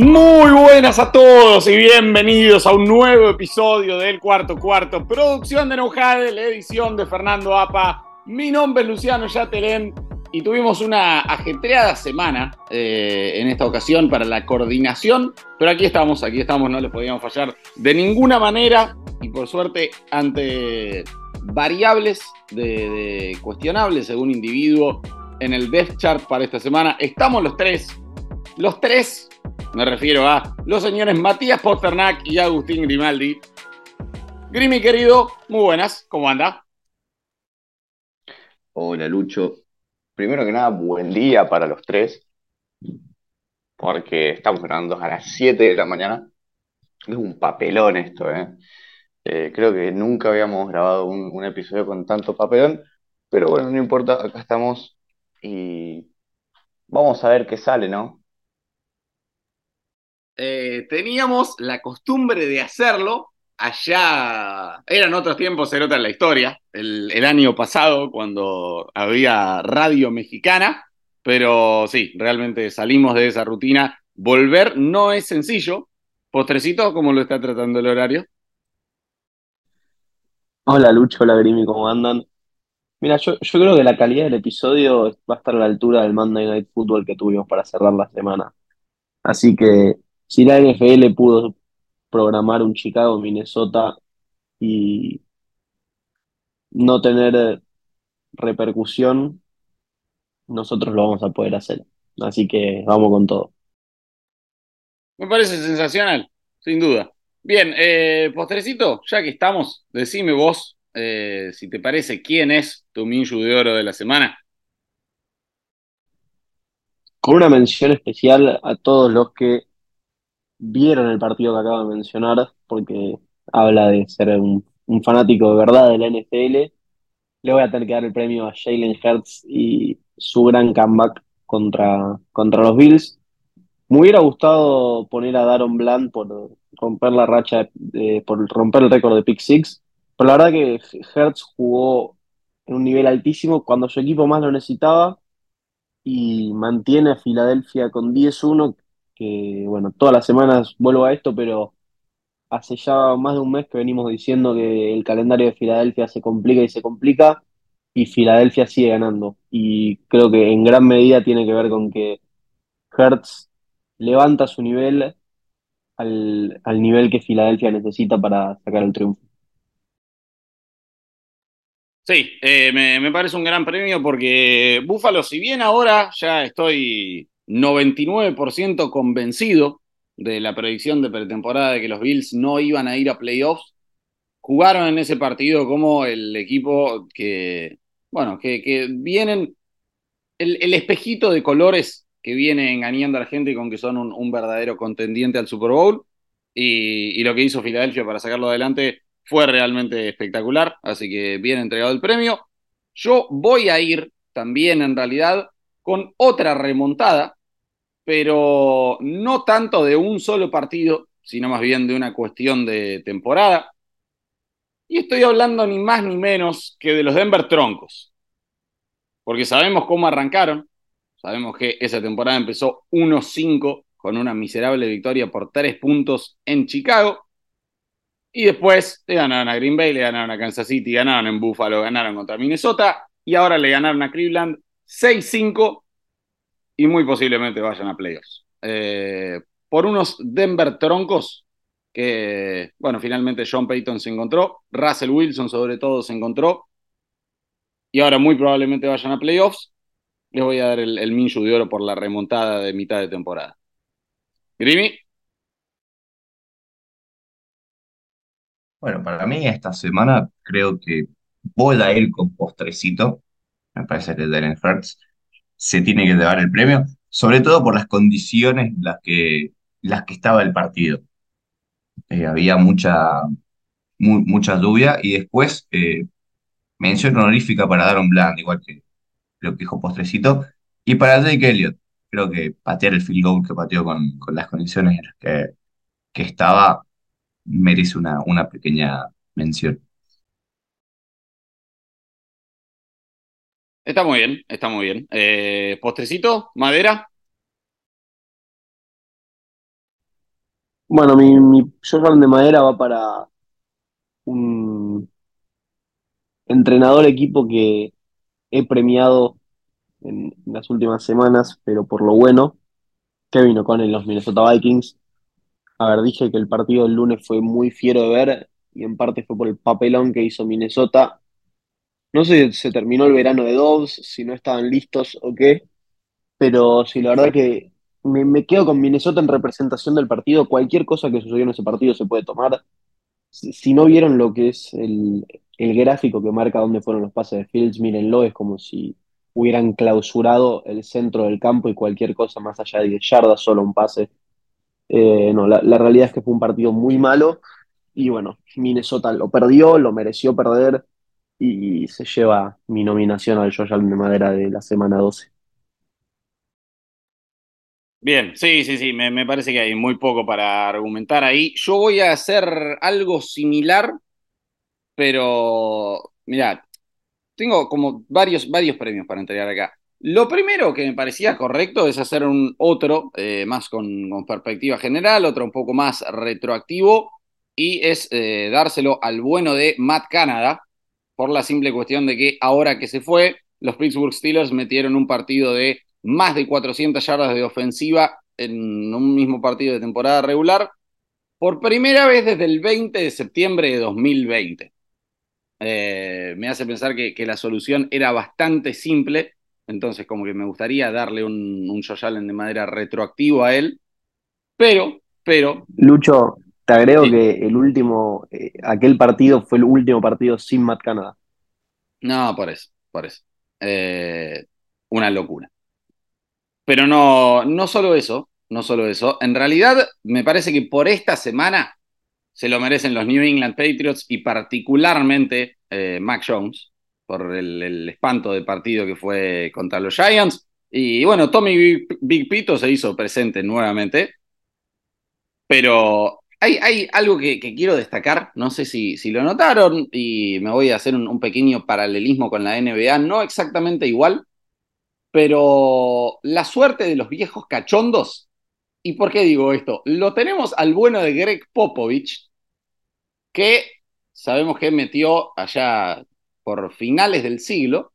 Muy buenas a todos y bienvenidos a un nuevo episodio del Cuarto Cuarto, producción de Nojade, la edición de Fernando Apa. Mi nombre es Luciano Yatelén y tuvimos una ajetreada semana eh, en esta ocasión para la coordinación, pero aquí estamos, aquí estamos, no le podíamos fallar de ninguna manera y por suerte ante variables de, de cuestionables según individuo en el Death Chart para esta semana, estamos los tres, los tres me refiero a los señores Matías Posternak y Agustín Grimaldi. Grimi, querido, muy buenas, ¿cómo anda? Hola, Lucho. Primero que nada, buen día para los tres, porque estamos grabando a las 7 de la mañana. Es un papelón esto, ¿eh? Eh, creo que nunca habíamos grabado un, un episodio con tanto papelón, pero bueno, no importa, acá estamos y vamos a ver qué sale, ¿no? Eh, teníamos la costumbre de hacerlo allá, eran otros tiempos, era otra la historia, el, año pasado cuando había radio mexicana, pero sí, realmente salimos de esa rutina. Volver no es sencillo. Postrecito, ¿cómo lo está tratando el horario? Hola Lucho, hola Grimi, ¿cómo andan? Mira, yo, yo creo que la calidad del episodio va a estar a la altura del Monday Night Football que tuvimos para cerrar la semana. Así que si la NFL pudo programar un Chicago-Minnesota y no tener repercusión, nosotros lo vamos a poder hacer. Así que vamos con todo. Me parece sensacional, sin duda. Bien, eh, postrecito, ya que estamos, decime vos, eh, si te parece, quién es tu Minju de Oro de la semana. Con una mención especial a todos los que vieron el partido que acabo de mencionar, porque habla de ser un, fanático de verdad de la NFL. Le voy a tener que dar el premio a Jalen Hurts y su gran comeback contra, contra los Bills. Me hubiera gustado poner a Daron Bland por romper la racha, de- por romper el récord de Pick Six, pero la verdad que Hurts jugó en un nivel altísimo cuando su equipo más lo necesitaba y mantiene a Filadelfia con 10-1, que bueno, todas las semanas vuelvo a esto, pero hace ya más de un mes que venimos diciendo que el calendario de Filadelfia se complica y se complica, y Filadelfia sigue ganando. Y creo que en gran medida tiene que ver con que Hertz levanta su nivel al, al nivel que Filadelfia necesita para sacar el triunfo. Sí, eh, me, me parece un gran premio porque Búfalo, si bien ahora ya estoy 99% convencido de la predicción de pretemporada de que los Bills no iban a ir a playoffs, jugaron en ese partido como el equipo que, bueno, que, que vienen, el, espejito de colores que viene engañando a la gente con que son un, un verdadero contendiente al Super Bowl y, y lo que hizo Filadelfia para sacarlo adelante fue realmente espectacular, así que bien entregado el premio. Yo voy a ir también en realidad con otra remontada, pero no tanto de un solo partido, sino más bien de una cuestión de temporada. Y estoy hablando ni más ni menos que de los Denver Troncos, porque sabemos cómo arrancaron, sabemos que esa temporada empezó 1-5 con una miserable victoria por 3 puntos en Chicago. Y después le ganaron a Green Bay, le ganaron a Kansas City, ganaron en Buffalo, ganaron contra Minnesota y ahora le ganaron a Cleveland 6-5 y muy posiblemente vayan a playoffs. Eh, por unos Denver troncos que, bueno, finalmente Sean Payton se encontró, Russell Wilson sobre todo se encontró y ahora muy probablemente vayan a playoffs. Les voy a dar el, el Minshew de oro por la remontada de mitad de temporada. Grimy, Bueno, para mí esta semana creo que voy a ir con postrecito. Me parece que Jalen Hurts se tiene que llevar el premio, sobre todo por las condiciones en las que, las que estaba el partido. Eh, había mucha, mu- mucha lluvia y después eh, mención honorífica para Daron Bland, igual que lo que dijo postrecito. Y para Jake Elliott, creo que patear el field goal que pateó con, con las condiciones en las que, que estaba merece una, una pequeña mención. Está muy bien, está muy bien. Eh, postrecito, madera. Bueno, mi, mi de madera va para un entrenador equipo que he premiado en, en las últimas semanas, pero por lo bueno, Kevin O'Connell en los Minnesota Vikings. A ver, dije que el partido del lunes fue muy fiero de ver y en parte fue por el papelón que hizo Minnesota. No sé si se terminó el verano de Dobbs, si no estaban listos o qué, pero sí, la verdad que me, me quedo con Minnesota en representación del partido. Cualquier cosa que sucedió en ese partido se puede tomar. Si, no vieron lo que es el, el gráfico que marca dónde fueron los pases de Fields, mírenlo, es como si hubieran clausurado el centro del campo y cualquier cosa más allá de 10 yardas, solo un pase. Eh, no, la, la realidad es que fue un partido muy malo y bueno, Minnesota lo perdió, lo mereció perder y se lleva mi nominación al Allen de Madera de la semana 12. Bien, sí, sí, sí, me, me parece que hay muy poco para argumentar ahí. Yo voy a hacer algo similar, pero mira, tengo como varios, varios premios para entregar acá. Lo primero que me parecía correcto es hacer un otro, eh, más con, con, perspectiva general, otro un poco más retroactivo, y es eh, dárselo al bueno de Matt Canada, por la simple cuestión de que ahora que se fue, los Pittsburgh Steelers metieron un partido de más de 400 yardas de ofensiva en un mismo partido de temporada regular, por primera vez desde el 20 de septiembre de 2020. Eh, me hace pensar que, la solución era bastante simple, entonces como que me gustaría darle un, un Allen de madera retroactivo a él, pero, pero... Lucho, te agrego sí. que el último, eh, aquel partido fue el último partido sin Matt Canada. No, por eso, por eso. Eh, una locura. Pero no, no solo eso, no solo eso. En realidad, me parece que por esta semana se lo merecen los New England Patriots y particularmente eh, Mac Jones por el, el, espanto de partido que fue contra los Giants. Y bueno, Tommy Big, Big Pito se hizo presente nuevamente. Pero hay, algo que, quiero destacar, no sé si, lo notaron, y me voy a hacer un, un pequeño paralelismo con la NBA, no exactamente igual, pero la suerte de los viejos cachondos, ¿y por qué digo esto? Lo tenemos al bueno de Greg Popovich, que sabemos que metió allá por finales del siglo,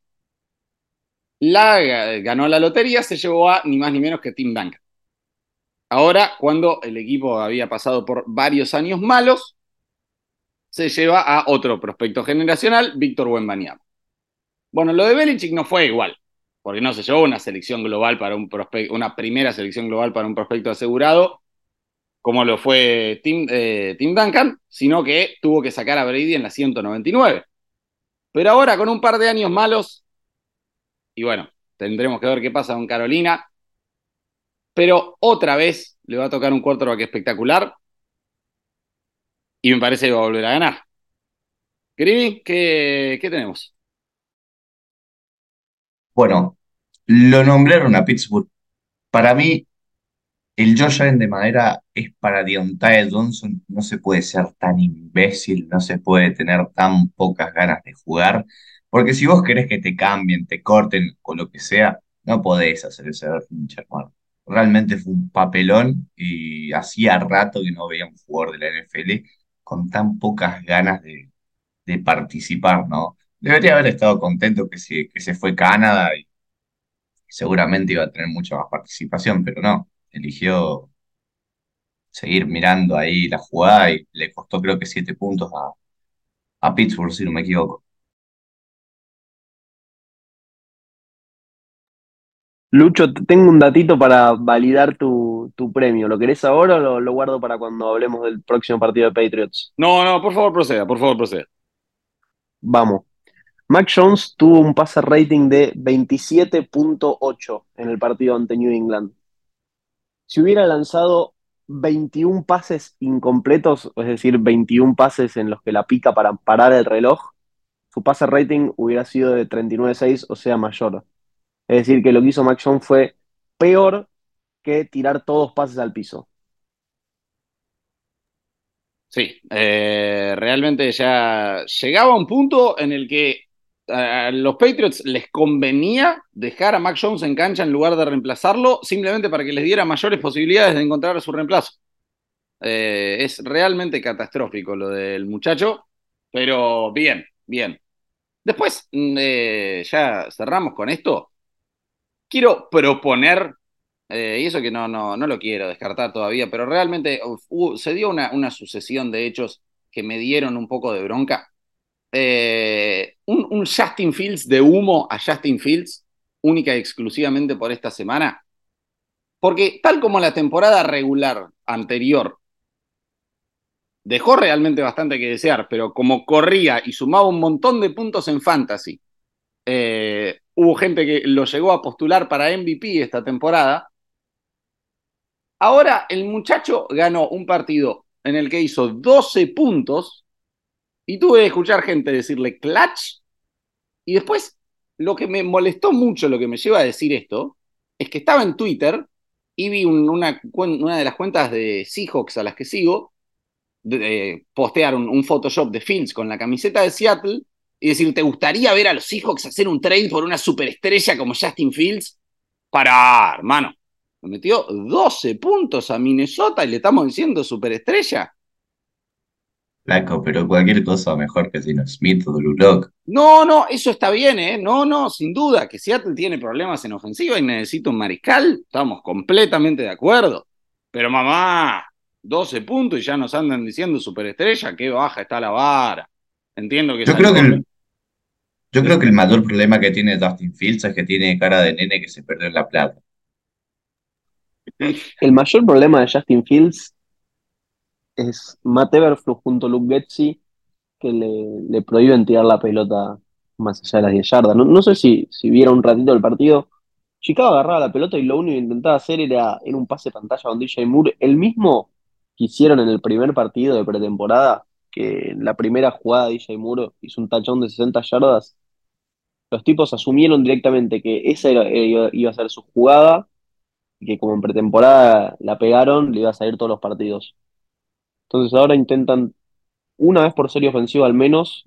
la, ganó la lotería, se llevó a ni más ni menos que Tim Duncan. Ahora, cuando el equipo había pasado por varios años malos, se lleva a otro prospecto generacional, Víctor Wembanyama. Bueno, lo de Belichick no fue igual porque no se llevó una selección global para un prospecto, una primera selección global para un prospecto asegurado, como lo fue Tim, eh, Tim, Duncan, sino que tuvo que sacar a Brady en la 199. Pero ahora, con un par de años malos, y bueno, tendremos que ver qué pasa con Carolina, pero otra vez le va a tocar un quarterback espectacular, y me parece que va a volver a ganar. Grivi, ¿qué, ¿qué tenemos? Bueno, lo nombraron a Pittsburgh. Para mí, el Josh Allen de madera es para Deontay Johnson. No se puede ser tan imbécil, no se puede tener tan pocas ganas de jugar. Porque si vos querés que te cambien, te corten o lo que sea, no podés hacer ese berrinche, hermano. Realmente fue un papelón y hacía rato que no veía un jugador de la NFL con tan pocas ganas de, de participar, ¿no? Debería haber estado contento que se, que se fue Canadá y seguramente iba a tener mucha más participación, pero no, eligió seguir mirando ahí la jugada y le costó creo que siete puntos a, a Pittsburgh, si no me equivoco. Lucho, tengo un datito para validar tu, tu premio. ¿Lo querés ahora o lo, lo, guardo para cuando hablemos del próximo partido de Patriots? No, no, por favor proceda, por favor proceda. Vamos. Mac Jones tuvo un pase rating de 27.8 en el partido ante New England. Si hubiera lanzado 21 pases incompletos, es decir, 21 pases en los que la pica para parar el reloj, su pase rating hubiera sido de 39.6, o sea, mayor. Es decir, que lo que hizo Mac Jones fue peor que tirar todos pases al piso. Sí, eh, realmente ya llegaba un punto en el que a los Patriots les convenía dejar a Mac Jones en cancha en lugar de reemplazarlo, simplemente para que les diera mayores posibilidades de encontrar su reemplazo. Eh, es realmente catastrófico lo del muchacho, pero bien, bien. Después, mm, eh, ya cerramos con esto. Quiero proponer, eh, y eso que no, no, no lo quiero descartar todavía, pero realmente se dio una, una sucesión de hechos que me dieron un poco de bronca. Eh, un, un, Justin Fields de humo a Justin Fields, única y exclusivamente por esta semana. Porque tal como la temporada regular anterior dejó realmente bastante que desear, pero como corría y sumaba un montón de puntos en fantasy, eh, hubo gente que lo llegó a postular para MVP esta temporada. Ahora el muchacho ganó un partido en el que hizo 12 puntos y tuve que escuchar gente decirle clutch y después lo que me molestó mucho, lo que me lleva a decir esto, es que estaba en Twitter y vi una, de las cuentas de Seahawks a las que sigo de, postear un, un, Photoshop de Fields con la camiseta de Seattle y decir, ¿te gustaría ver a los Seahawks hacer un trade por una superestrella como Justin Fields? Para, hermano, me metió 12 puntos a Minnesota y le estamos diciendo superestrella. Flaco, pero cualquier cosa mejor que no Smith o Drew Lock. No, no, eso está bien, ¿eh? No, no, sin duda, que Seattle tiene problemas en ofensiva y necesita un mariscal, estamos completamente de acuerdo. Pero mamá, 12 puntos y ya nos andan diciendo superestrella, qué baja está la vara. Entiendo que... Yo creo que, el, yo creo que el mayor problema que tiene Dustin Fields es que tiene cara de nene que se perdió en la plata. El mayor problema de Justin Fields es Matt Everflux junto a Luke Getzi que le, prohíben tirar la pelota más allá de las 10 yardas. No, sé si, si vieron un ratito el partido. Chicago agarraba la pelota y lo único que intentaba hacer era en un pase pantalla con DJ Moore. El mismo que hicieron en el primer partido de pretemporada, que en la primera jugada DJ Moore hizo un tachón de 60 yardas. Los tipos asumieron directamente que esa iba a ser su jugada y que como en pretemporada la pegaron, le iba a salir todos los partidos. Entonces ahora intentan una vez por serie ofensiva al menos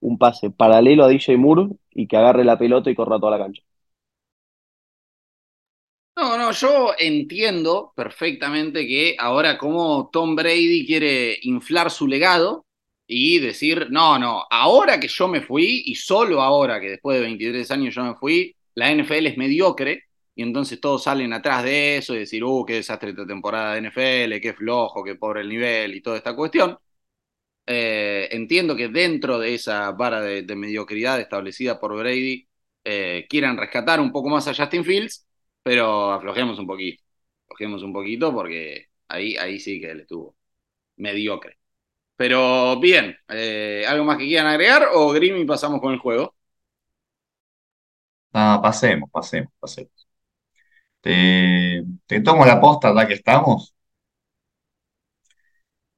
un pase paralelo a DJ Moore y que agarre la pelota y corra toda la cancha. No, no, yo entiendo perfectamente que ahora como Tom Brady quiere inflar su legado y decir, no, no, ahora que yo me fui y solo ahora que después de 23 años yo me fui, la NFL es mediocre y entonces todos salen atrás de eso y decir, uh, qué desastre esta temporada de NFL, qué flojo, qué pobre el nivel y toda esta cuestión. Eh, entiendo que dentro de esa vara de, mediocridad establecida por Brady eh, quieran rescatar un poco más a Justin Fields, pero aflojemos un poquito. Aflojemos un poquito porque ahí, ahí sí que él estuvo mediocre. Pero bien, eh, ¿algo más que quieran agregar o Grimmy pasamos con el juego? Ah, pasemos, pasemos, pasemos. Te, te tomo la posta ya que estamos.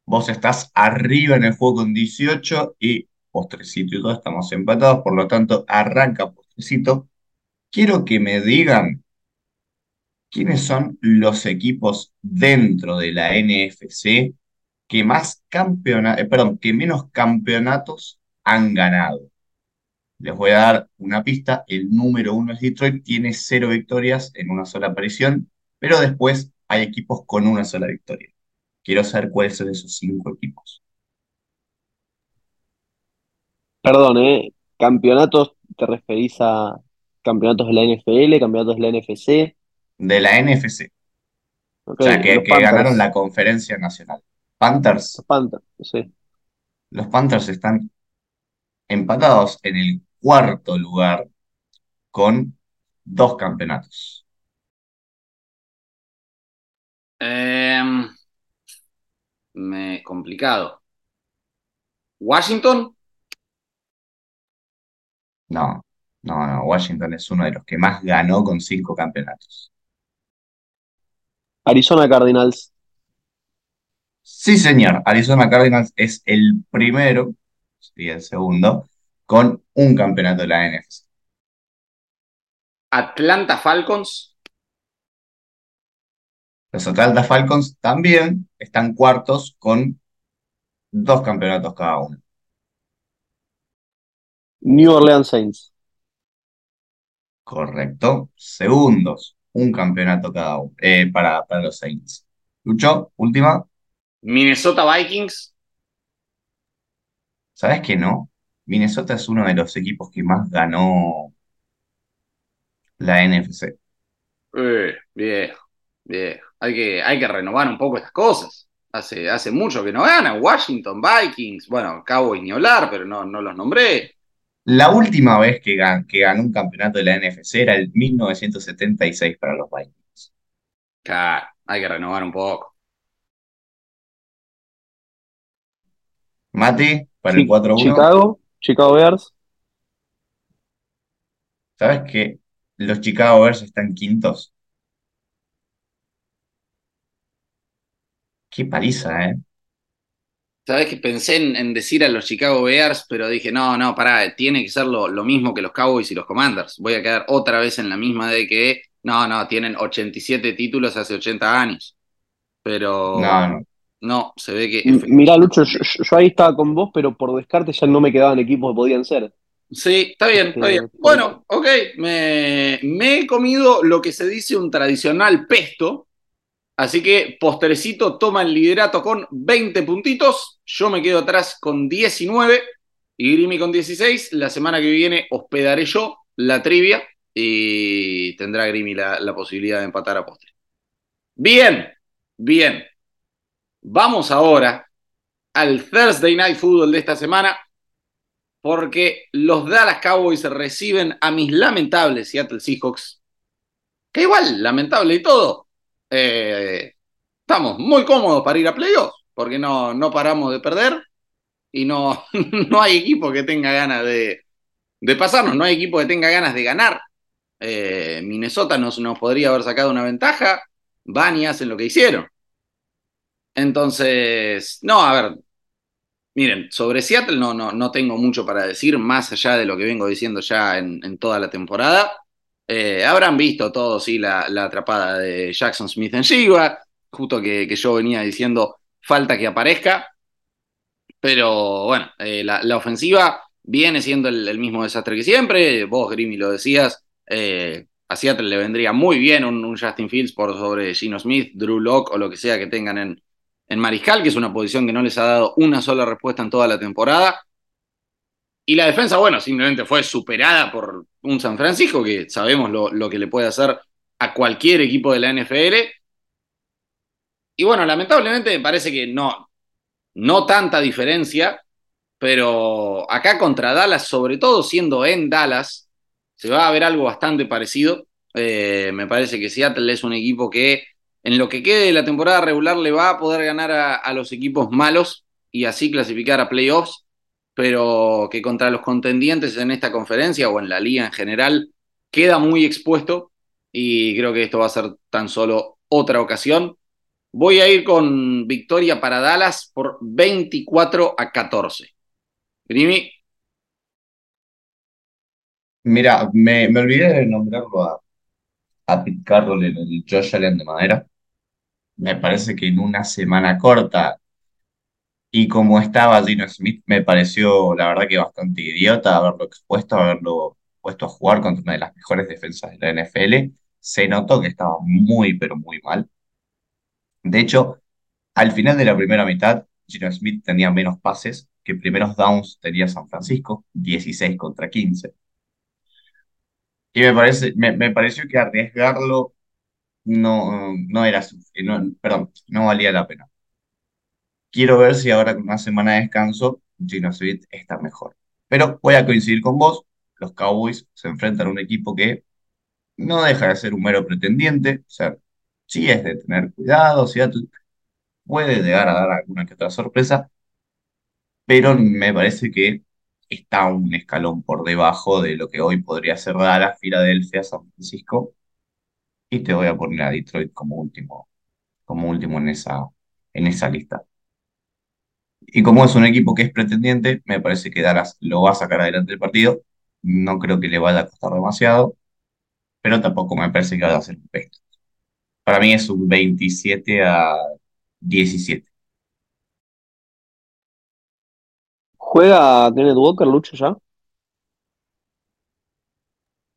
Vos estás arriba en el juego con 18 y postrecito y todo estamos empatados, por lo tanto arranca postrecito. Quiero que me digan quiénes son los equipos dentro de la NFC que más campeonatos, eh, perdón, que menos campeonatos han ganado. Les voy a dar una pista. El número uno es Detroit, tiene cero victorias en una sola aparición, pero después hay equipos con una sola victoria. Quiero saber cuáles son esos cinco equipos. Perdón, ¿eh? ¿Campeonatos te referís a campeonatos de la NFL, campeonatos de la NFC? De la NFC. o sea, que, ganaron la conferencia nacional. Panthers. Los Panthers, sí. Los Panthers están empatados en el cuarto lugar con dos campeonatos. Eh, me, complicado. ¿Washington? No, no, no. Washington es uno de los que más ganó con cinco campeonatos. Arizona Cardinals. Sí, señor. Arizona Cardinals es el primero, y el segundo, con un campeonato de la NFC. Atlanta Falcons. Los Atlanta Falcons también están cuartos con dos campeonatos cada uno. New Orleans Saints. Correcto. Segundos, un campeonato cada uno eh, para, para los Saints. Lucho, última. Minnesota Vikings. ¿Sabes que no? Minnesota es uno de los equipos que más ganó la NFC. Eh, bien, bien. Hay que, hay que renovar un poco estas cosas. Hace, hace mucho que no gana. Washington, Vikings, bueno, Cowboys ni hablar, pero no, no los nombré. La última vez que, gan- que ganó un campeonato de la NFC era el 1976 para los Vikings. Claro, hay que renovar un poco. Mati, para el Chi- 4-1, Chicago, Chicago Bears. ¿sabes que los Chicago Bears están quintos? Qué paliza, ¿eh? Sabes que pensé en, en decir a los Chicago Bears, pero dije, no, no, pará, tiene que ser lo, lo mismo que los Cowboys y los Commanders. Voy a quedar otra vez en la misma de que, no, no, tienen 87 títulos hace 80 años. Pero No, no. No, se ve que Mirá, Lucho, yo, ahí estaba con vos, pero por descarte ya no me quedaban equipos que podían ser. Sí, está bien, está bien. Este, Bueno, ok, me, me he comido lo que se dice un tradicional pesto, así que Postrecito toma el liderato con 20 puntitos, yo me quedo atrás con 19 y Grimi con 16. La semana que viene hospedaré yo la trivia y tendrá Grimi la, la posibilidad de empatar a postre. Bien, bien. Vamos ahora al Thursday Night Football de esta semana porque los Dallas Cowboys reciben a mis lamentables Seattle Seahawks, que igual, lamentable y todo, eh, estamos muy cómodos para ir a playoffs, porque no, no paramos de perder y no, no hay equipo que tenga ganas de, de pasarnos, no hay equipo que tenga ganas de ganar. Eh, Minnesota nos, nos podría haber sacado una ventaja, van y hacen lo que hicieron. Entonces, no, a ver, Miren, sobre Seattle no, no, no tengo mucho para decir, más allá de lo que vengo diciendo ya en, en toda la temporada. Eh, habrán visto todos, sí, la, la atrapada de Jackson Smith en Shiva, justo que, que yo venía diciendo, falta que aparezca. Pero bueno, eh, la, la ofensiva viene siendo el, mismo desastre que siempre. Vos, Grimy, lo decías. eh, a Seattle le vendría muy bien un, un Justin Fields por sobre Gino Smith, Drew Locke o lo que sea que tengan en, en Mariscal, que es una posición que no les ha dado una sola respuesta en toda la temporada. Y la defensa, bueno, simplemente fue superada por un San Francisco, que sabemos lo, lo que le puede hacer a cualquier equipo de la NFL. Y bueno, lamentablemente me parece que no, no tanta diferencia, pero acá contra Dallas, sobre todo siendo en Dallas, se va a ver algo bastante parecido. Eh, me parece que Seattle es un equipo que en lo que quede de la temporada regular le va a poder ganar a, los equipos malos y así clasificar a playoffs, pero que contra los contendientes en esta conferencia o en la liga en general queda muy expuesto y creo que esto va a ser tan solo otra ocasión. Voy a ir con victoria para Dallas por 24 a 14. Grimi, Mira, me, me olvidé de nombrarlo a, a Pete en el Josh Allen de madera. Me parece que en una semana corta y como estaba Gino Smith, me pareció la verdad que bastante idiota haberlo expuesto, haberlo puesto a jugar contra una de las mejores defensas de la NFL. Se notó que estaba muy, pero muy mal. De hecho, al final de la primera mitad, Gino Smith tenía menos pases que primeros downs tenía San Francisco, 16 contra 15. Y me parece, me, me pareció que arriesgarlo no, no era sufi- no, perdón, no valía la pena. Quiero ver si ahora con una semana de descanso, Gino Smith está mejor. Pero voy a coincidir con vos, los Cowboys se enfrentan a un equipo que no deja de ser un mero pretendiente, o sea, sí es de tener cuidado, Seattle puede llegar a dar alguna que otra sorpresa, pero me parece que está un escalón por debajo de lo que hoy podría ser Dallas, Filadelfia, San Francisco, y te voy a poner a Detroit como último, como último en esa, en esa lista. Y como es un equipo que es pretendiente, me parece que Dallas lo va a sacar adelante el partido. No creo que le vaya a costar demasiado, pero tampoco me parece que vaya a ser un pesto. Para mí es un 27 a 17. ¿Juega Kenneth Walker, Lucho, ya?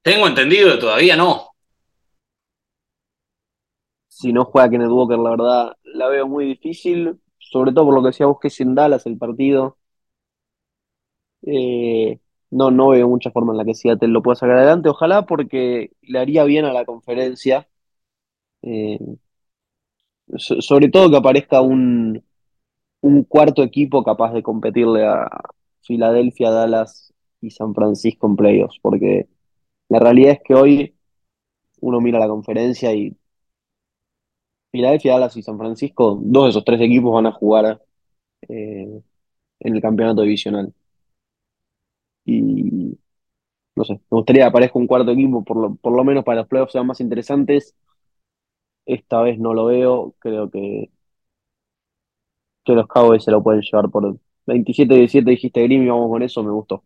tengo entendido que todavía no. Si no juega Kenneth Walker, la verdad, la veo muy difícil. sobre todo por lo que decía vos, que es en Dallas el partido. Eh, no, no veo mucha forma en la que Seattle lo pueda sacar adelante. Ojalá porque le haría bien a la conferencia. Eh, so- sobre todo que aparezca un, un cuarto equipo capaz de competirle a Filadelfia, Dallas y San Francisco en playoffs. Porque la realidad es que hoy uno mira la conferencia y Filadelfia, Dallas y San Francisco, dos de esos tres equipos van a jugar eh, en el campeonato divisional. Y no sé, me gustaría que aparezca un cuarto equipo, por lo, por lo menos para los playoffs sean más interesantes. Esta vez no lo veo, creo que, los Cowboys se lo pueden llevar por 27-17, dijiste Grim, y vamos con eso, me gustó.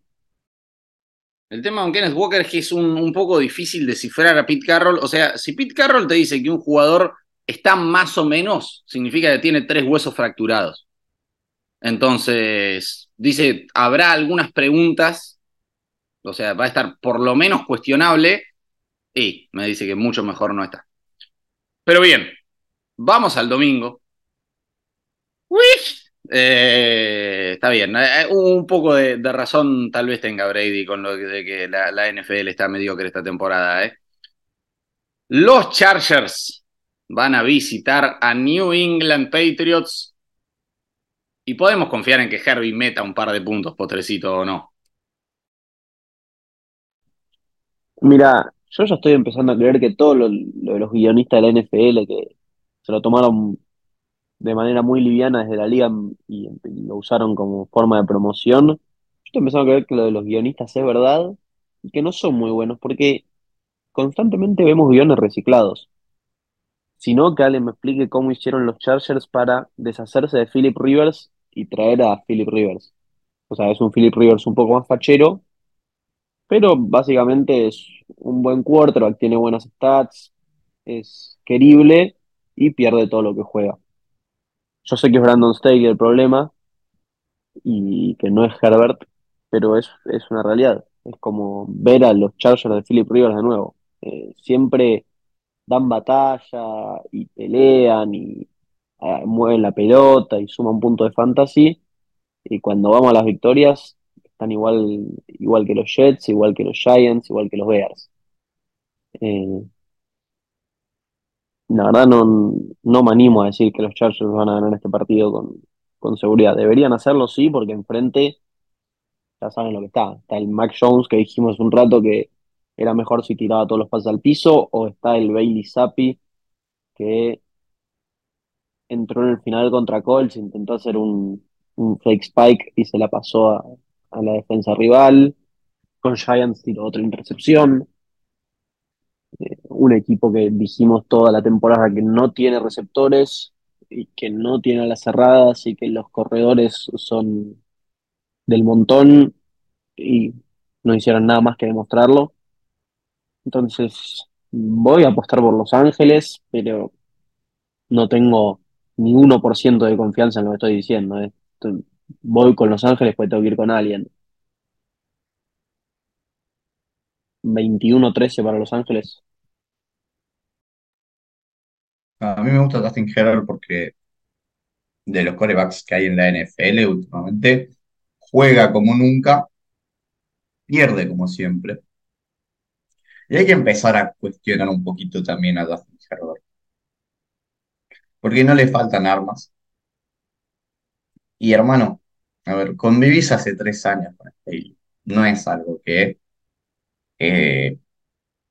El tema con Kenneth Walker es que es un, un poco difícil descifrar a Pete Carroll. O sea, si Pete Carroll te dice que un jugador está más o menos, significa que tiene tres huesos fracturados. Entonces, dice, habrá algunas preguntas, o sea, va a estar por lo menos cuestionable, y me dice que mucho mejor no está. Pero bien, vamos al domingo. Eh, está bien, eh, un poco de, razón tal vez tenga Brady con lo de que la, la NFL está mediocre esta temporada. ¿eh? Los Chargers van a visitar a New England Patriots y podemos confiar en que Herbie meta un par de puntos, postrecito o no. Mira, yo ya estoy empezando a creer que todos lo, lo, los guionistas de la NFL que se lo tomaron de manera muy liviana desde la liga y, lo usaron como forma de promoción. Yo estoy empezando a creer que lo de los guionistas es verdad y que no son muy buenos porque constantemente vemos guiones reciclados. Sino que alguien me explique cómo hicieron los Chargers para deshacerse de Philip Rivers y traer a Philip Rivers. O sea, es un Philip Rivers un poco más fachero, pero básicamente es un buen quarterback, tiene buenas stats, es querible y pierde todo lo que juega. Yo sé que es Brandon Staley el problema y que no es Herbert, pero es, es una realidad. Es como ver a los Chargers de Philip Rivers de nuevo. Eh, siempre dan batalla y pelean y eh, mueven la pelota y suman puntos de fantasy. Y cuando vamos a las victorias, están igual, igual que los Jets, igual que los Giants, igual que los Bears. Eh, la verdad no, no me animo a decir que los Chargers van a ganar este partido con, con seguridad. Deberían hacerlo, sí, porque enfrente ya saben lo que está. Está el Mac Jones que dijimos un rato que era mejor si tiraba todos los pases al piso, o está el Bailey Zappi que entró en el final contra Colts, intentó hacer un, fake spike y se la pasó a, la defensa rival. Con Giants tiró otra intercepción un equipo que dijimos toda la temporada que no tiene receptores y que no tiene las cerradas y que los corredores son del montón y no hicieron nada más que demostrarlo. Entonces voy a apostar por Los Ángeles, pero no tengo ni 1% de confianza en lo que estoy diciendo. ¿eh? Voy con Los Ángeles, pues tengo que ir con alguien. 21-13 para Los Ángeles. A mí me gusta Justin Herbert porque de los corebacks que hay en la NFL últimamente, juega como nunca, pierde como siempre. Y hay que empezar a cuestionar un poquito también a Justin Herbert. Porque no le faltan armas. Y hermano, a ver, convivís hace tres años con Staley. No es algo que eh,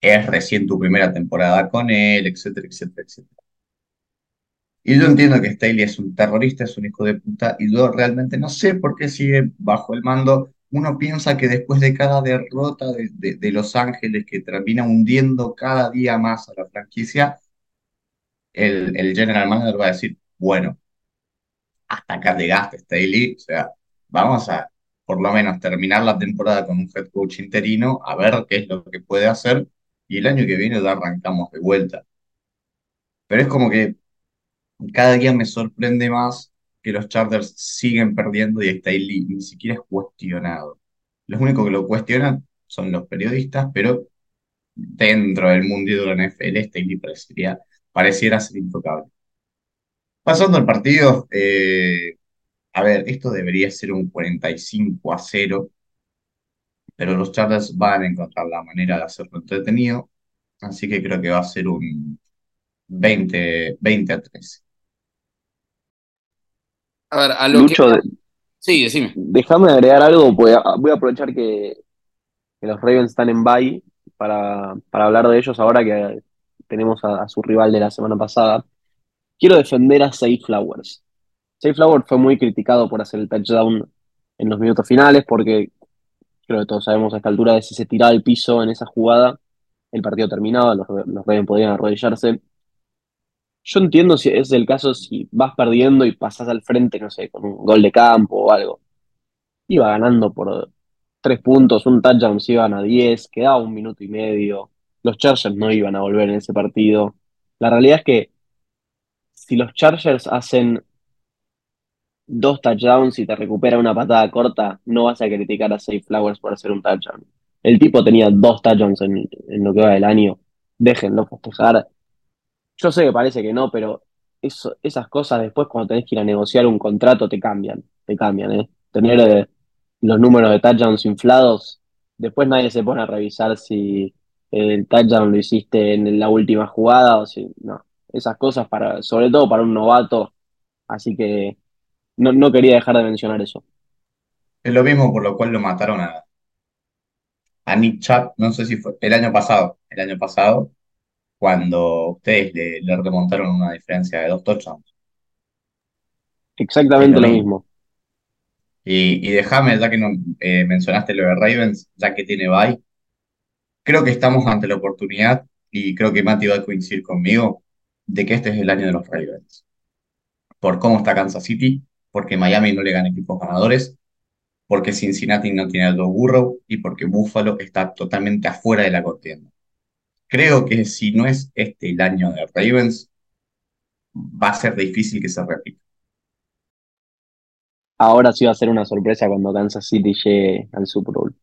es recién tu primera temporada con él, etcétera, etcétera, etcétera. Y yo entiendo que Staley es un terrorista, es un hijo de puta, y yo realmente no sé por qué sigue bajo el mando. Uno piensa que después de cada derrota de, de, Los Ángeles que termina hundiendo cada día más a la franquicia, el, el general manager va a decir, bueno, hasta acá llegaste, Staley, o sea, vamos a por lo menos terminar la temporada con un head coach interino, a ver qué es lo que puede hacer, y el año que viene arrancamos de vuelta. Pero es como que cada día me sorprende más que los Chargers siguen perdiendo y Staley ni siquiera es cuestionado. Los únicos que lo cuestionan son los periodistas, pero dentro del mundo de la NFL, Staley pareciera, pareciera ser intocable. Pasando al partido, eh, a ver, esto debería ser un 45 a cero, pero los Chargers van a encontrar la manera de hacerlo entretenido, así que creo que va a ser un 20, 20 a 3. A ver, a lo Lucho, que. Sí, decime. déjame agregar algo, pues voy a aprovechar que, que los Ravens están en bye para, para hablar de ellos ahora que tenemos a, a su rival de la semana pasada. Quiero defender a Zay Flowers. Zay Flowers fue muy criticado por hacer el touchdown en los minutos finales porque creo que todos sabemos a esta altura de si se tiraba al piso en esa jugada, el partido terminaba, los, los Ravens podían arrodillarse. Yo entiendo si es el caso si vas perdiendo y pasás al frente, no sé, con un gol de campo o algo. Iba ganando por tres puntos, un touchdown se iban a 10, quedaba un minuto y medio. Los Chargers no iban a volver en ese partido. La realidad es que si los Chargers hacen dos touchdowns y te recupera una patada corta, no vas a criticar a Safe Flowers por hacer un touchdown. El tipo tenía dos touchdowns en, en lo que va del año. Déjenlo festejar. Yo sé que parece que no, pero esas cosas después cuando tenés que ir a negociar un contrato te cambian, te cambian, ¿eh? Tener eh, los números de touchdowns inflados, después nadie se pone a revisar si el touchdown lo hiciste en la última jugada o si no. Esas cosas para, sobre todo para un novato, así que no, no quería dejar de mencionar eso. Es lo mismo por lo cual lo mataron a, a Nick Chubb, no sé si fue el año pasado, el año pasado, cuando ustedes le, le remontaron una diferencia de dos touchdowns. Exactamente lo lo mismo. mismo. Y, y déjame, ya que no, eh, mencionaste lo de Ravens, ya que tiene bye, creo que estamos ante la oportunidad, y creo que Mati va a coincidir conmigo, de que este es el año de los Ravens. Por cómo está Kansas City, porque Miami no le gana equipos ganadores, porque Cincinnati no tiene a Joe Burrow y porque Buffalo está totalmente afuera de la contienda. Creo que si no es este el año de Ravens, va a ser difícil que se repita. Ahora sí va a ser una sorpresa cuando Kansas City llegue al Super Bowl.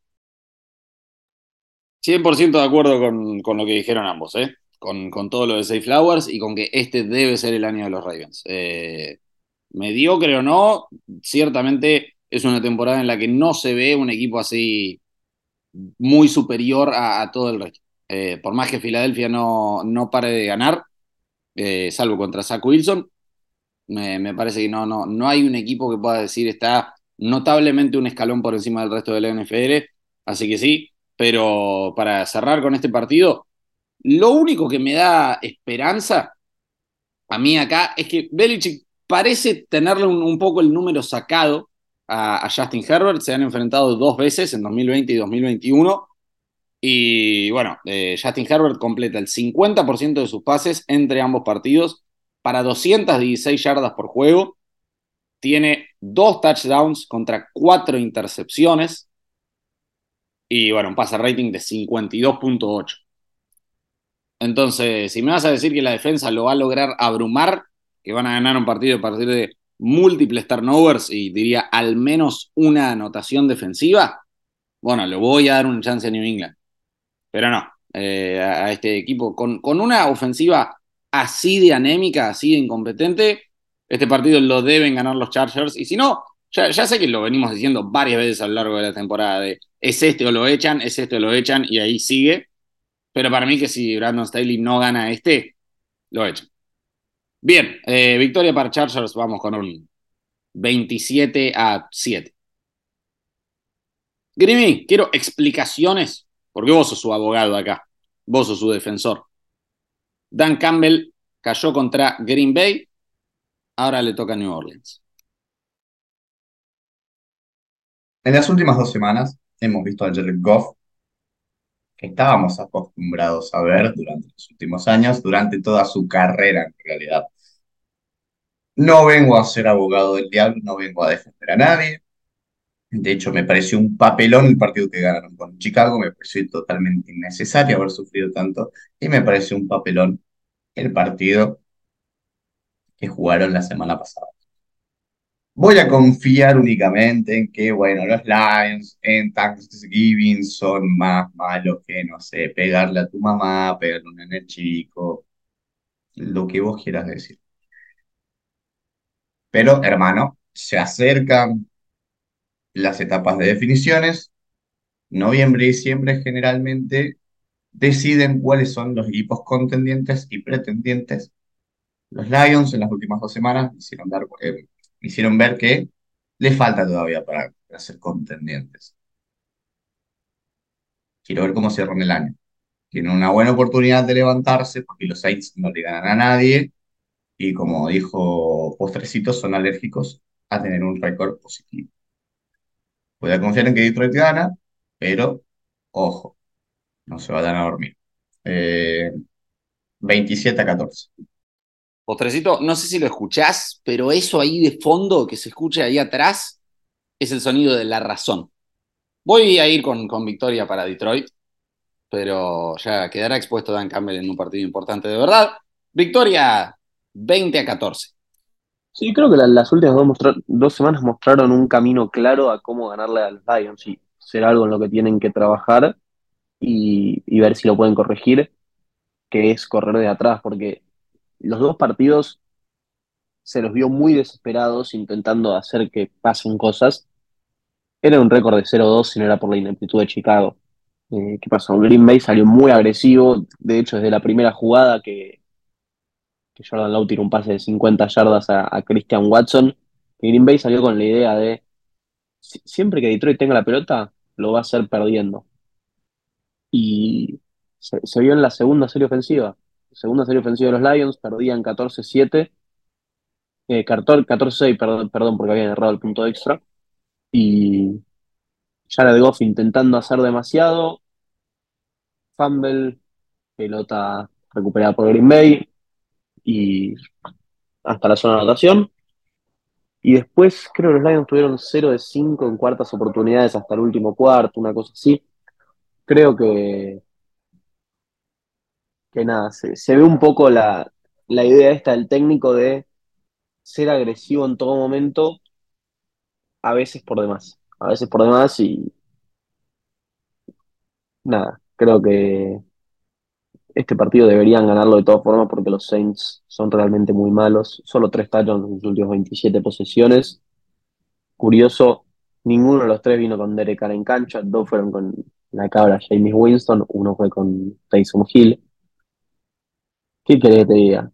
100% de acuerdo con, con lo que dijeron ambos, ¿eh? Con, con todo lo de Safe Flowers y con que este debe ser el año de los Ravens. Eh, mediocre o no, ciertamente es una temporada en la que no se ve un equipo así muy superior a, a todo el resto. Eh, por más que Filadelfia no, no pare de ganar, eh, salvo contra Zach Wilson, me, parece que no, no, no hay un equipo que pueda decir está notablemente un escalón por encima del resto de la NFL, así que sí, pero para cerrar con este partido, lo único que me da esperanza a mí acá es que Belichick parece tenerle un, un poco el número sacado a, a Justin Herbert, se han enfrentado dos veces en 2020 y 2021. Y bueno, eh, Justin Herbert completa el 50% de sus pases entre ambos partidos para 216 yardas por juego. Tiene dos touchdowns contra cuatro intercepciones. Y bueno, un pase rating de 52.8. Entonces, si me vas a decir que la defensa lo va a lograr abrumar, que van a ganar un partido a partir de múltiples turnovers y diría al menos una anotación defensiva, bueno, le voy a dar un chance a New England. Pero no, eh, a, este equipo con, con una ofensiva así de anémica, así de incompetente, este partido lo deben ganar los Chargers. Y si no, ya, sé que lo venimos diciendo varias veces a lo largo de la temporada, es este o lo echan, es este o lo echan, y ahí sigue. Pero para mí que si Brandon Staley no gana este, lo echan. Bien, eh, victoria para Chargers, vamos con un 27 a 7. Grimy, quiero explicaciones, porque vos sos su abogado acá, vos sos su defensor. Dan Campbell cayó contra Green Bay, ahora le toca a New Orleans. En las últimas dos semanas hemos visto a Jared Goff, que estábamos acostumbrados a ver durante los últimos años, durante toda su carrera en realidad. No vengo a ser abogado del diablo, no vengo a defender a nadie. De hecho, me pareció un papelón el partido que ganaron con Chicago, me pareció totalmente innecesario haber sufrido tanto y me pareció un papelón el partido que jugaron la semana pasada. Voy a confiar únicamente en que, bueno, los Lions en Thanksgiving son más malos que, no sé, pegarle a tu mamá, pegarle a un chico, lo que vos quieras decir. Pero, hermano, se acercan las etapas de definiciones. Noviembre y diciembre generalmente deciden cuáles son los equipos contendientes y pretendientes. Los Lions en las últimas dos semanas hicieron, dar, eh, hicieron ver que les falta todavía para, para ser contendientes. Quiero ver cómo cierran el año. Tienen una buena oportunidad de levantarse porque los Saints no le ganan a nadie y como dijo Postrecitos, son alérgicos a tener un récord positivo. Puede confiar en que Detroit gana, pero ojo, no se vayan a dormir. Eh, 27 a 14. Postrecito, no sé si lo escuchás, pero eso ahí de fondo que se escucha ahí atrás es el sonido de la razón. Voy a ir con, con victoria para Detroit, pero ya quedará expuesto Dan Campbell en un partido importante de verdad. Victoria 20 a 14. Sí, creo que la- las últimas dos, dos semanas mostraron un camino claro a cómo ganarle a los Lions y será algo en lo que tienen que trabajar y, y ver si lo pueden corregir, que es correr de atrás, porque los dos partidos se los vio muy desesperados intentando hacer que pasen cosas. Era un récord de 0-2 si no era por la ineptitud de Chicago. Eh, ¿qué pasó? Green Bay salió muy agresivo, de hecho desde la primera jugada que, que Jordan Love tiró un pase de 50 yardas a, Christian Watson, Green Bay salió con la idea de si- siempre que Detroit tenga la pelota, lo va a hacer perdiendo. Y se, se vio en la segunda serie ofensiva. Segunda serie ofensiva de los Lions, perdían 14-7, eh, 14-6, perdón, perdón, porque habían errado el punto extra. Y Jared Goff intentando hacer demasiado, fumble, pelota recuperada por Green Bay y hasta la zona de anotación. Y después creo que los Lions tuvieron 0 de 5 en cuartas oportunidades hasta el último cuarto, una cosa así. Creo que, que nada, se, se ve un poco la, la idea esta del técnico de ser agresivo en todo momento, a veces por demás. A veces por demás y nada, creo que este partido deberían ganarlo de todas formas porque los Saints son realmente muy malos. Solo tres touchdowns en sus últimas 27 posesiones. Curioso, ninguno de los tres vino con Derek Carr en cancha, dos fueron con la cabra James Winston, uno fue con Tyson Hill. ¿Qué querés que te diga?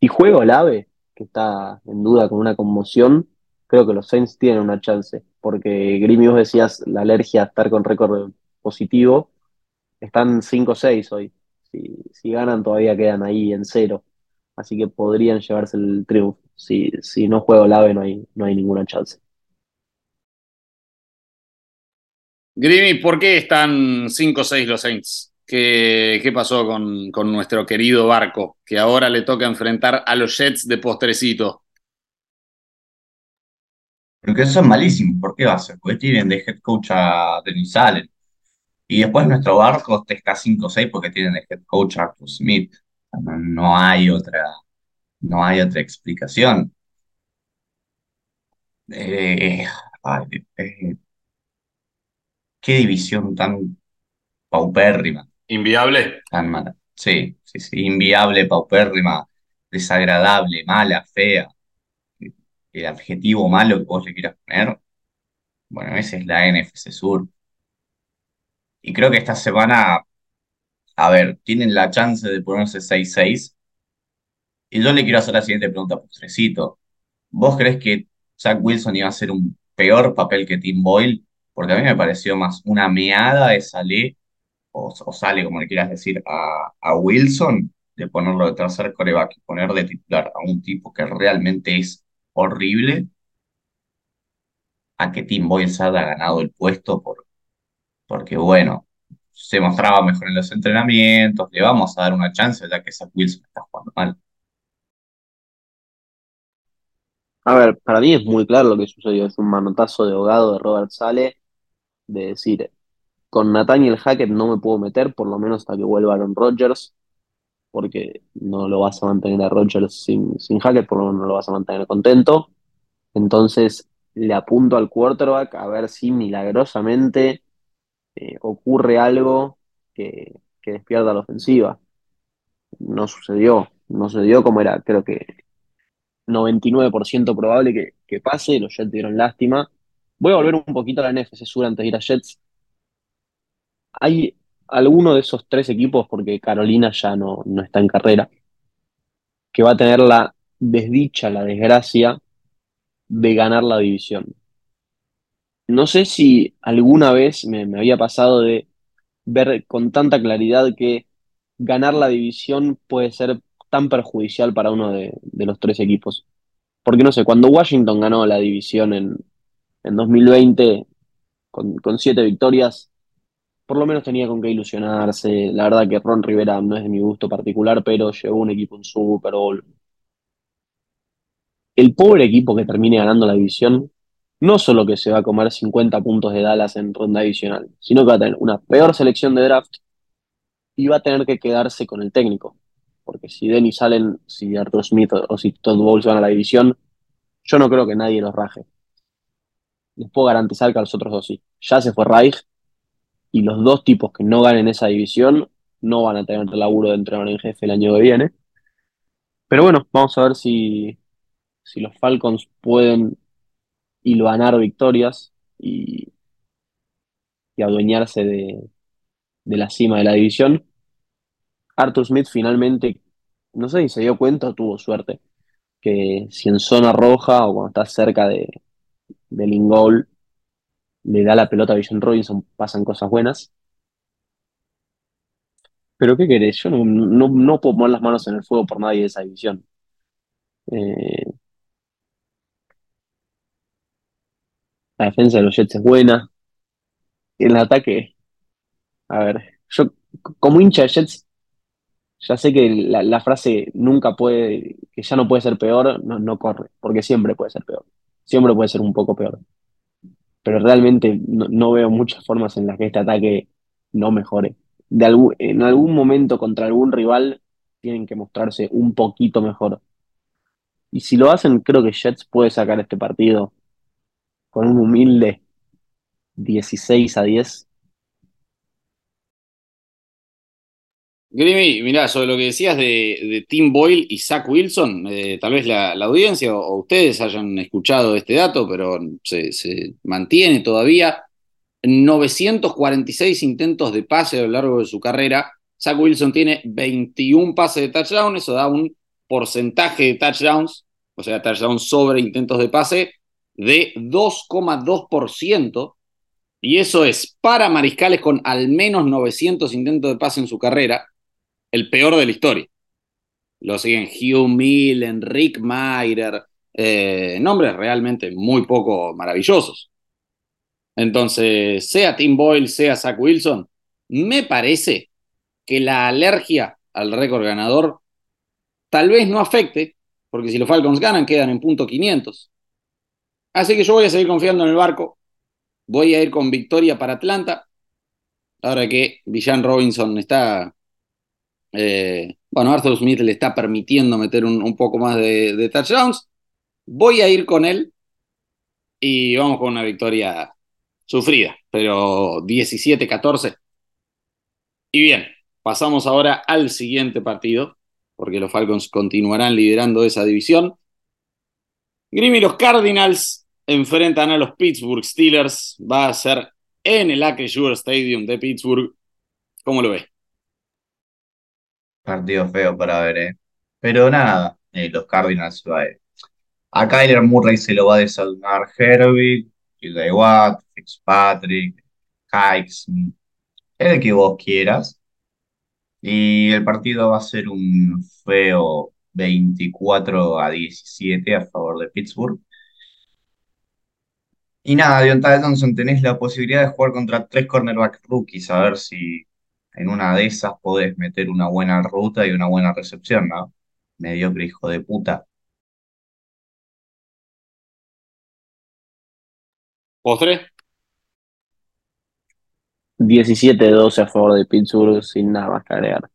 Si juego Olave, que está en duda con una conmoción, creo que los Saints tienen una chance, porque Grimmy, vos decías la alergia a estar con récord positivo, están 5-6 hoy. Si, si ganan, todavía quedan ahí en cero, así que podrían llevarse el triunfo. Si, si no juego Olave, no hay, no hay ninguna chance. Grimy, ¿por qué están 5-6 los Saints? ¿Qué, qué pasó con, con nuestro querido barco? Que ahora le toca enfrentar a los Jets de postrecito. Porque son malísimos. ¿Por qué va a ser? Porque tienen de head coach a Denis Allen. Y después nuestro barco está 5-6 porque tienen de head coach Arthur Smith. No, no hay otra, no hay otra explicación. Eh, ay, eh, qué división tan paupérrima, Inviable. tan mala. Sí, sí, sí, inviable, paupérrima, desagradable, mala, fea. El adjetivo malo que vos le quieras poner, bueno, esa es la NFC Sur. Y creo que esta semana, a ver, tienen la chance de ponerse 6-6. Y yo le quiero hacer la siguiente pregunta, postrecito. ¿Vos crees que Zach Wilson iba a hacer un peor papel que Tim Boyle? Porque a mí me pareció más una meada de Saleh, o, o Sale, como le quieras decir, a, a Wilson, de ponerlo de tercer coreback y poner de titular a un tipo que realmente es horrible, a que Tim Boyle se haya ganado el puesto por, porque, bueno, se mostraba mejor en los entrenamientos, le vamos a dar una chance ya que Zach Wilson está jugando mal. A ver, para mí es muy claro lo que sucedió. Es un manotazo de ahogado de Robert Sale de decir, con Nathaniel Hackett no me puedo meter, por lo menos hasta que vuelva Aaron Rodgers, porque no lo vas a mantener a Rodgers sin, sin Hackett, por lo menos no lo vas a mantener contento. Entonces le apunto al quarterback a ver si milagrosamente eh, ocurre algo que, que despierta la ofensiva. No sucedió, no sucedió como era, creo que 99% probable que, que pase, los Jets dieron lástima. Voy a volver un poquito a la NFC Sur antes de ir a Jets. ¿Hay alguno de esos tres equipos, porque Carolina ya no, no está en carrera, que va a tener la desdicha, la desgracia de ganar la división? No sé si alguna vez me, había pasado de ver con tanta claridad que ganar la división puede ser tan perjudicial para uno de, de los tres equipos. Porque no sé, cuando Washington ganó la división en, en 2020 con, con siete victorias, por lo menos tenía con qué ilusionarse. La verdad que Ron Rivera no es de mi gusto particular, pero llevó un equipo en Super Bowl. El pobre equipo que termine ganando la división, no solo que se va a comer 50 puntos de Dallas en ronda divisional, sino que va a tener una peor selección de draft y va a tener que quedarse con el técnico. Porque si Dennis Allen, si Arthur Smith o, o si Todd Bowles van a la división, yo no creo que nadie los raje. Les puedo garantizar que a los otros dos sí. Ya se fue Reich y los dos tipos que no ganen esa división no van a tener laburo de entrenador en jefe el año que viene. Pero bueno, vamos a ver si, si los Falcons pueden hilvanar victorias y, y adueñarse de, de la cima de la división. Arthur Smith finalmente, no sé si se dio cuenta o tuvo suerte, que si en zona roja o cuando está cerca de, del in-goal le da la pelota a Villan Robinson, pasan cosas buenas. Pero ¿qué querés? Yo no, no, no puedo poner las manos en el fuego por nadie de esa división. Eh, la defensa de los Jets es buena. El ataque, a ver, yo como hincha de Jets, ya sé que la, frase nunca puede, que ya no puede ser peor, no, corre, porque siempre puede ser peor. Siempre puede ser un poco peor. Pero realmente no, veo muchas formas en las que este ataque no mejore. De en algún momento contra algún rival tienen que mostrarse un poquito mejor. Y si lo hacen, creo que Jets puede sacar este partido con un humilde 16 a 10. Grimy, mirá, sobre lo que decías de, Tim Boyle y Zach Wilson, eh, tal vez la, audiencia o, o, ustedes hayan escuchado este dato, pero se, se, mantiene todavía. 946 intentos de pase a lo largo de su carrera. Zach Wilson tiene 21 pases de touchdown, eso da un porcentaje de touchdowns, o sea, touchdowns sobre intentos de pase, de 2,2%. Y eso es para mariscales con al menos 900 intentos de pase en su carrera el peor de la historia. Lo siguen Hugh Millen, Rick Meyer, eh, nombres realmente muy poco maravillosos. Entonces, sea Tim Boyle, sea Zach Wilson, me parece que la alergia al récord ganador tal vez no afecte, porque si los Falcons ganan, quedan en punto 500. Así que yo voy a seguir confiando en el barco. Voy a ir con victoria para Atlanta. Ahora que Villan Robinson está eh, bueno, Arthur Smith le está permitiendo meter un, poco más de, touchdowns. Voy a ir con él y vamos con una victoria sufrida, pero 17-14. Y bien, pasamos ahora al siguiente partido, porque los Falcons continuarán liderando esa división. Grim y los Cardinals enfrentan a los Pittsburgh Steelers. Va a ser en el Acrisure Stadium de Pittsburgh. ¿Cómo lo ves? Partido feo para ver, ¿eh? Pero nada, eh, los Cardinals va, eh. A Kyler Murray se lo va a desayunar Herbie, J. Watt, Fitzpatrick, Kikes, el que vos quieras. Y el partido va a ser un feo 24 a 17 a favor de Pittsburgh. Y nada, Deontay Johnson, tenés la posibilidad de jugar contra tres cornerback rookies, a ver si en una de esas podés meter una buena ruta y una buena recepción, ¿no? Mediocre hijo de puta. ¿Postre? 17-12 a favor de Pittsburgh sin nada más que agregar.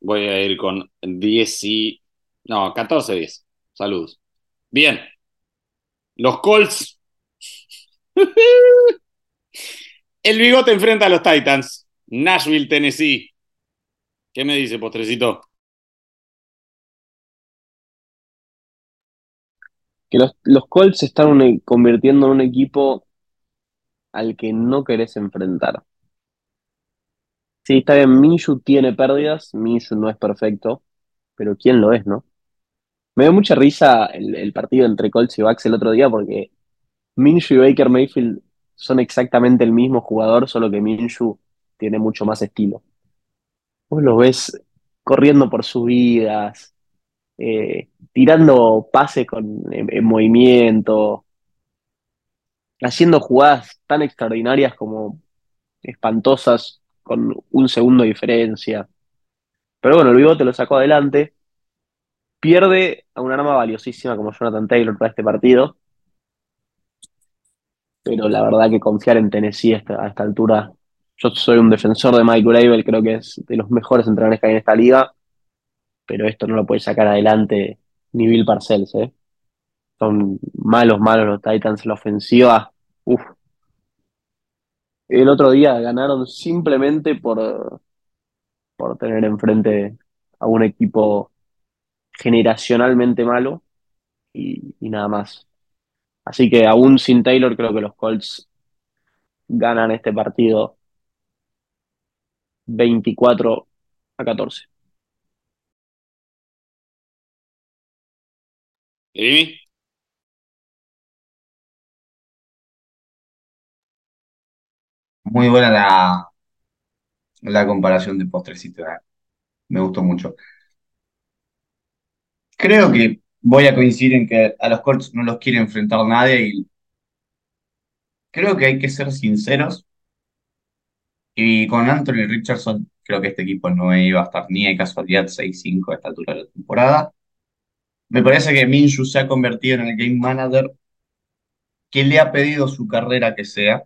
Voy a ir con 10 y... No, 14-10. Saludos. Bien. Los Colts. El bigote enfrenta a los Titans. Nashville, Tennessee. ¿Qué me dice, postrecito? que los, los Colts se están un- convirtiendo en un equipo al que no querés enfrentar. Sí, está bien, Minshew tiene pérdidas, Minshew no es perfecto, pero ¿quién lo es, no? Me dio mucha risa el, el partido entre Colts y Bucks el otro día porque Minshew y Baker Mayfield son exactamente el mismo jugador, solo que Minshew tiene mucho más estilo. Vos los ves corriendo por subidas, eh, tirando pases con, en, en movimiento, haciendo jugadas tan extraordinarias como espantosas con un segundo de diferencia. Pero bueno, el Bigote lo sacó adelante, pierde a un arma valiosísima como Jonathan Taylor para este partido, pero la verdad que confiar en Tennessee a esta, altura, yo soy un defensor de Mike Gravel, creo que es de los mejores entrenadores que hay en esta liga, pero esto no lo puede sacar adelante ni Bill Parcells, ¿eh? Son malos, malos los Titans, la ofensiva, uf. El otro día ganaron simplemente por, por tener enfrente a un equipo generacionalmente malo y, y nada más. Así que aún sin Taylor creo que los Colts ganan este partido 24 a 14. Jimmy. Muy buena la, la comparación de postrecito. eh. Me gustó mucho. Creo que voy a coincidir en que a los Colts no los quiere enfrentar nadie y creo que hay que ser sinceros. Y con Anthony Richardson, creo que este equipo no iba a estar ni de casualidad 6-5 a esta altura de la temporada. Me parece que Minshew se ha convertido en el game manager que le ha pedido su carrera que sea,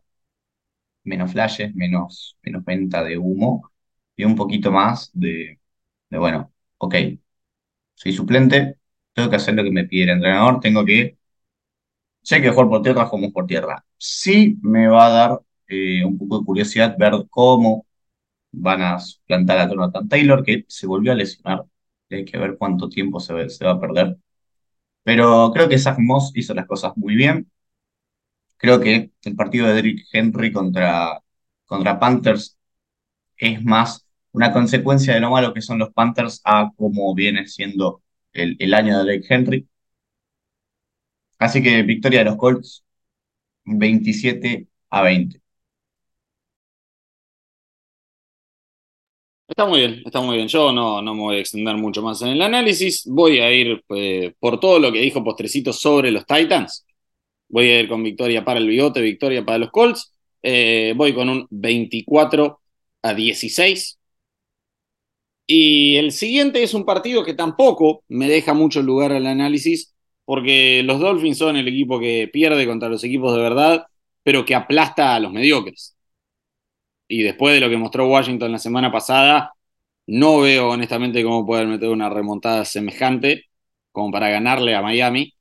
menos flashes, menos, menos venta de humo y un poquito más de, de, bueno, ok, soy suplente, tengo que hacer lo que me pide el entrenador, tengo que, sé que jugar por tierra como por tierra. Sí me va a dar eh, un poco de curiosidad ver cómo van a plantar a Jonathan Taylor, que se volvió a lesionar, hay que ver cuánto tiempo se, se va a perder. Pero creo que Zach Moss hizo las cosas muy bien. Creo que el partido de Derrick Henry contra, contra Panthers es más una consecuencia de lo malo que son los Panthers a cómo viene siendo el, el año de Derrick Henry. Así que victoria de los Colts 27 a 20. Está muy bien, está muy bien. Yo no, no me voy a extender mucho más en el análisis. Voy a ir eh, por todo lo que dijo Postrecito sobre los Titans. Voy a ir con victoria para el bigote, victoria para los Colts. Eh, voy con un 24 a 16. Y el siguiente es un partido que tampoco me deja mucho lugar al análisis, porque los Dolphins son el equipo que pierde contra los equipos de verdad, pero que aplasta a los mediocres. Y después de lo que mostró Washington la semana pasada, no veo honestamente cómo poder meter una remontada semejante como para ganarle a Miami.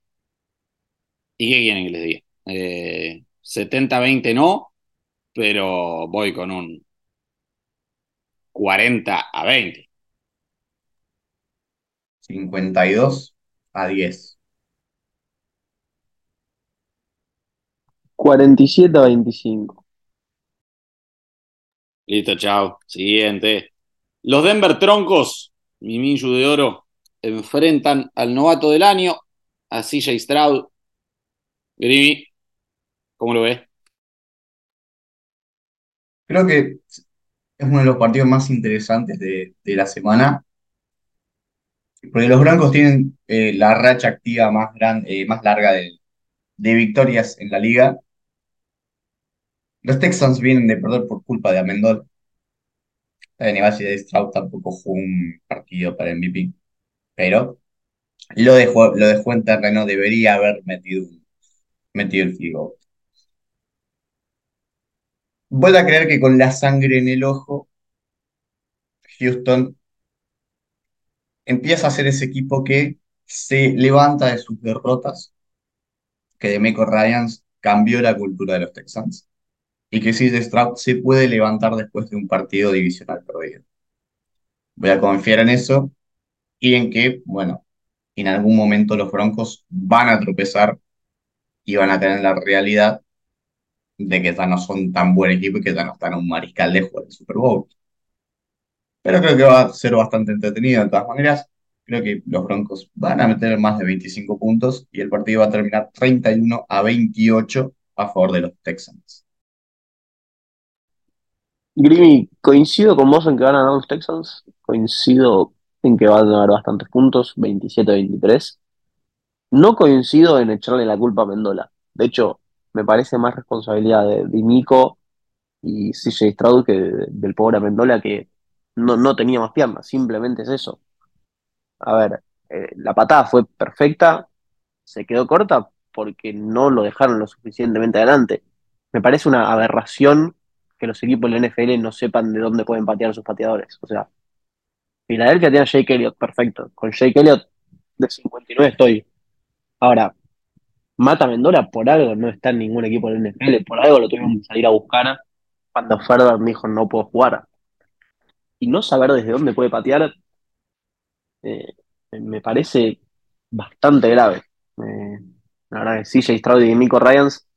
¿Y qué quieren que les diga? Eh, 70-20 no, pero voy con un 40 a 20. 52 a 10. 47 a 25. Listo, chao. Siguiente. Los Denver Troncos, mi Minshew de oro, enfrentan al novato del año, a CJ Stroud. Grimi, ¿cómo lo ves? Creo que es uno de los partidos más interesantes de, de la semana, porque los Broncos tienen eh, la racha activa más, gran, eh, más larga de, victorias en la liga. Los Texans vienen de perder por culpa de Amendola. Si de Stroud tampoco jugó un partido para MVP, pero lo dejó, lo dejó en terreno, debería haber metido, metido el goal. Vuelvo a creer que con la sangre en el ojo, Houston empieza a ser ese equipo que se levanta de sus derrotas, que Demeco Ryans cambió la cultura de los Texans y que CJ Stroud se puede levantar después de un partido divisional perdido. Voy a confiar en eso y en que, bueno, en algún momento los Broncos van a tropezar y van a tener la realidad de que ya no son tan buen equipo y que ya no están un mariscal de juego del Super Bowl. Pero creo que va a ser bastante entretenido de todas maneras. Creo que los Broncos van a meter más de 25 puntos y el partido va a terminar 31 a 28 a favor de los Texans. Grimy, coincido con vos en que van a ganar los Texans. Coincido en que van a ganar bastantes puntos, 27-23. No coincido en echarle la culpa a Mendola. De hecho, me parece más responsabilidad de Dimico y CJ Stroud que del pobre Mendola que no, no tenía más piernas. Simplemente es eso. A ver, eh, la patada fue perfecta, se quedó corta porque no lo dejaron lo suficientemente adelante. Me parece una aberración que los equipos de la NFL no sepan de dónde pueden patear sus pateadores. O sea, Filadelfia tiene a Jake Elliott, perfecto. Con Jake Elliott de 59 estoy. Ahora, Mata Mendola por algo no está en ningún equipo de la NFL, por algo lo tuvimos que salir a buscar cuando Ferber dijo no puedo jugar. Y no saber desde dónde puede patear eh, me parece bastante grave. Eh, la verdad que CJ Stroud y Nico Ryans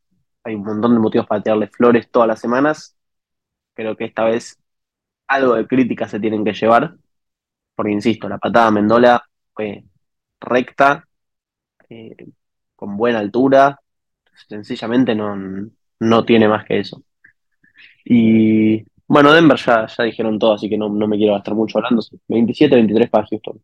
hay un montón de motivos para tirarle flores todas las semanas. Creo que esta vez algo de crítica se tienen que llevar, porque insisto, la patada Mendola fue recta, eh, con buena altura, sencillamente no, no tiene más que eso. Y bueno, Denver ya, ya dijeron todo, así que no, no me quiero gastar mucho hablando. 27-23 para Houston.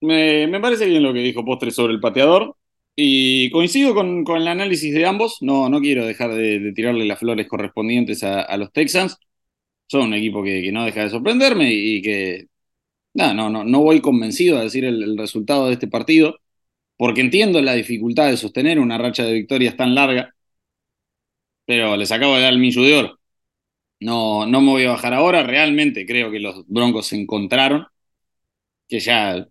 Me, me parece bien lo que dijo Postre sobre el pateador. Y coincido con, con el análisis de ambos. No, no quiero dejar de, tirarle las flores correspondientes a, los Texans. Son un equipo que, que, no deja de sorprenderme y que no, no, no, no voy convencido a decir el, resultado de este partido, porque entiendo la dificultad de sostener una racha de victorias tan larga, pero les acabo de dar el millo de oro. No, no me voy a bajar ahora, realmente creo que los Broncos se encontraron, que ya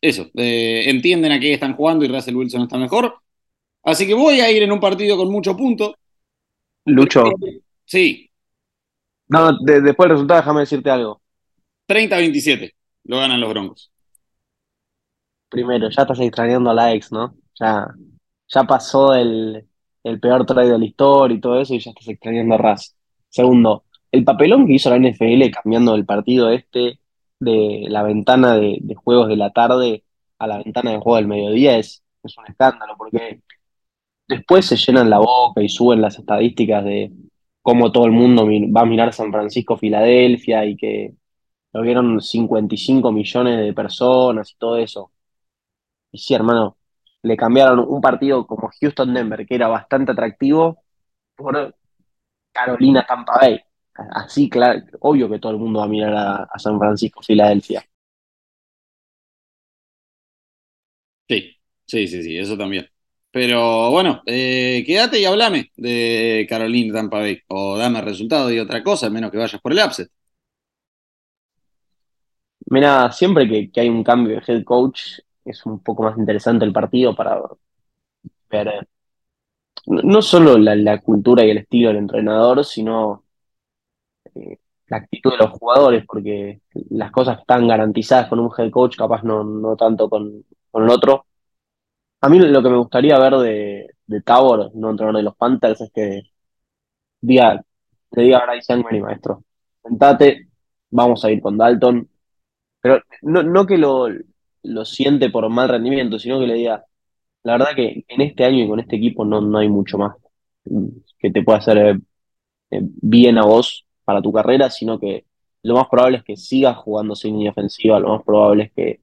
eso, eh, entienden a qué están jugando y Russell Wilson está mejor. Así que voy a ir en un partido con mucho punto. Lucho. Sí. No, de, después del resultado, déjame decirte algo. 30-27, lo ganan los Broncos. Primero, ya estás extrañando a la ex, ¿no? Ya, ya pasó el, el peor trade de la historia y todo eso y ya estás extrañando a Raz. Segundo, el papelón que hizo la NFL cambiando el partido este de la ventana de, de, juegos de la tarde a la ventana de juego del mediodía es, es un escándalo, porque después se llenan la boca y suben las estadísticas de cómo todo el mundo va a mirar San Francisco, Filadelfia y que lo vieron 55 millones de personas y todo eso. Y sí, hermano, le cambiaron un partido como Houston-Denver, que era bastante atractivo, por Carolina-Tampa Bay así, claro, obvio que todo el mundo va a mirar a, a San Francisco, Filadelfia. Sí, sí, sí, sí, eso también. Pero bueno, eh, quédate y hablame de Carolina Tampa Bay. O dame el resultado de otra cosa, menos que vayas por el upset. Mira, siempre que, que, hay un cambio de head coach, es un poco más interesante el partido para ver no solo la, cultura y el estilo del entrenador, sino la actitud de los jugadores, porque las cosas están garantizadas con un head coach, capaz no, no tanto con, con el otro. A mí lo que me gustaría ver de, de Tabor, no entrenador de los Panthers, es que diga, te diga Bryce Young, maestro, sentate, vamos a ir con Dalton, pero no, no que lo, lo siente por mal rendimiento, sino que le diga, la verdad que en este año y con este equipo no, no hay mucho más que te pueda hacer eh, bien a vos para tu carrera, sino que lo más probable es que sigas jugando sin línea ofensiva, lo más probable es que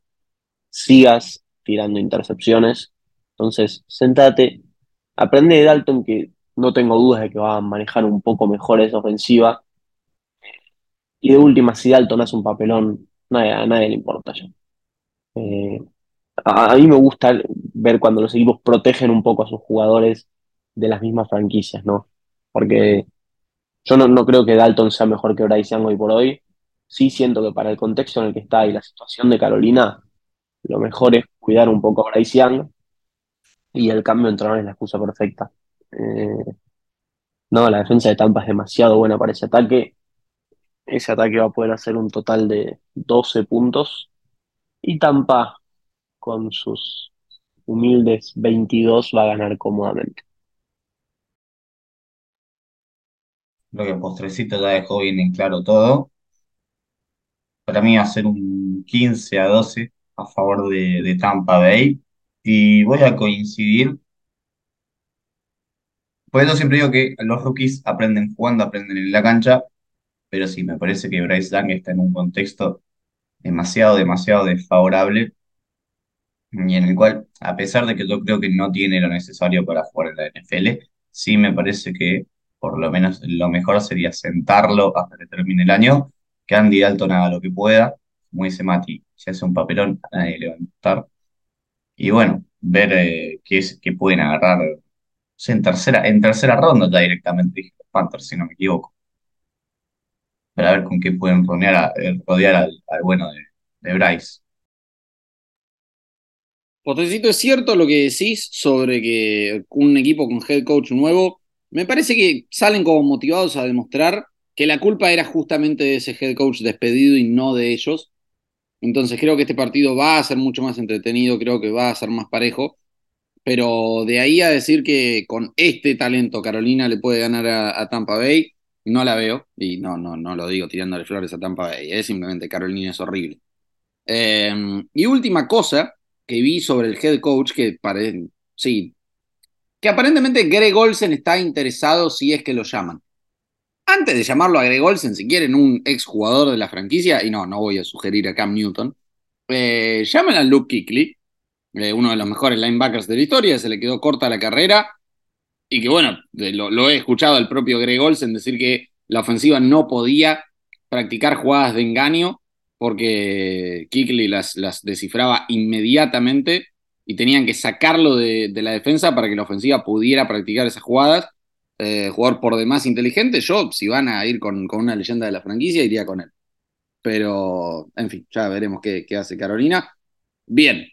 sigas tirando intercepciones. Entonces, sentate, aprende de Dalton, que no tengo dudas de que va a manejar un poco mejor esa ofensiva. Y de última, si Dalton hace un papelón, a nadie le importa ya. Eh, a, mí me gusta ver cuando los equipos protegen un poco a sus jugadores de las mismas franquicias, ¿no? Porque yo no, no, creo que Dalton sea mejor que Bryce Young hoy por hoy. Sí siento que para el contexto en el que está y la situación de Carolina, lo mejor es cuidar un poco a Bryce Young y el cambio de entrenador es la excusa perfecta. Eh, no, la defensa de Tampa es demasiado buena para ese ataque. Ese ataque va a poder hacer un total de 12 puntos Y Tampa, con sus humildes 22, va a ganar cómodamente. Creo que postrecito ya dejó bien en claro todo. Para mí va a ser un 15 a 12 a favor de, de Tampa Bay. Y voy a coincidir. Por eso siempre digo que los rookies aprenden jugando, aprenden en la cancha. Pero sí, me parece que Bryce Young está en un contexto demasiado, demasiado desfavorable. Y en el cual, a pesar de que yo creo que no tiene lo necesario para jugar en la NFL, sí me parece que por lo menos lo mejor sería sentarlo hasta que termine el año, que Andy Dalton haga lo que pueda, como dice Mati, si hace un papelón, a nadie le va a gustar. Y bueno, ver eh, qué, es, qué pueden agarrar en tercera, en tercera ronda ya directamente, dije los si no me equivoco. Para ver con qué pueden eh, rodear al, bueno de, Bryce. Potecito, es cierto lo que decís sobre que un equipo con head coach nuevo, me parece que salen como motivados a demostrar que la culpa era justamente de ese head coach despedido y no de ellos. Entonces creo que este partido va a ser mucho más entretenido, creo que va a ser más parejo, pero de ahí a decir que con este talento Carolina le puede ganar a Tampa Bay, no la veo y no, no, no lo digo tirándole flores a Tampa Bay, es simplemente Carolina es horrible. Eh, y última cosa que vi sobre el head coach, que parece, sí, que aparentemente Greg Olsen está interesado si es que lo llaman. Antes de llamarlo a Greg Olsen, si quieren un exjugador de la franquicia, y no, no voy a sugerir a Cam Newton, eh, llamen a Luke Kuechly, eh, uno de los mejores linebackers de la historia, se le quedó corta la carrera, y que bueno, lo, he escuchado al propio Greg Olsen decir que la ofensiva no podía practicar jugadas de engaño porque Kuechly las, las descifraba inmediatamente y tenían que sacarlo de, de, la defensa para que la ofensiva pudiera practicar esas jugadas. Eh, jugador por demás inteligente, yo si van a ir con, con, una leyenda de la franquicia iría con él. Pero, en fin, ya veremos qué, qué hace Carolina. Bien.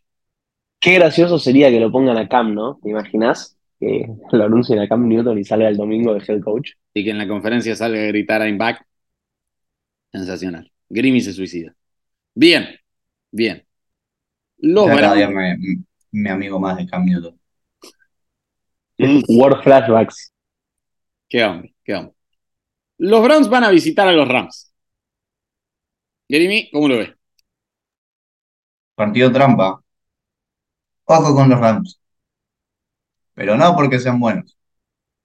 Qué gracioso sería que lo pongan a Cam, ¿no? ¿Te imaginas? Que lo anuncien a Cam Newton y salga el domingo de head coach. Y que en la conferencia salga a gritar I'm back. Sensacional. Grimmy se suicida. Bien, bien. Los cada día me, mi amigo más de Cam Newton. Word flashbacks. Qué hombre, qué hombre. Los Browns van a visitar a los Rams. Jeremy, ¿cómo lo ves? Partido trampa. Ojo con los Rams. Pero no porque sean buenos,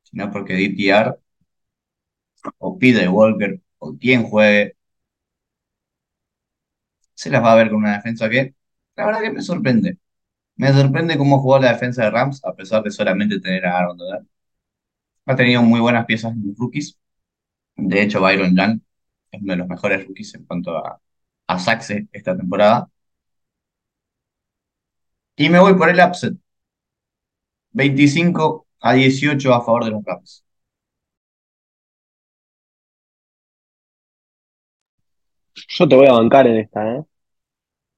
sino porque DTR o Peter Walker o quien juegue se las va a ver con una defensa que la verdad que me sorprende. Me sorprende cómo jugó la defensa de Rams a pesar de solamente tener a Aaron Donald. Ha tenido muy buenas piezas en los rookies. De hecho, Byron Young es uno de los mejores rookies en cuanto a, a sacks esta temporada. Y me voy por el upset. 25 a 18 a favor de los Rams. Yo te voy a bancar en esta, ¿eh?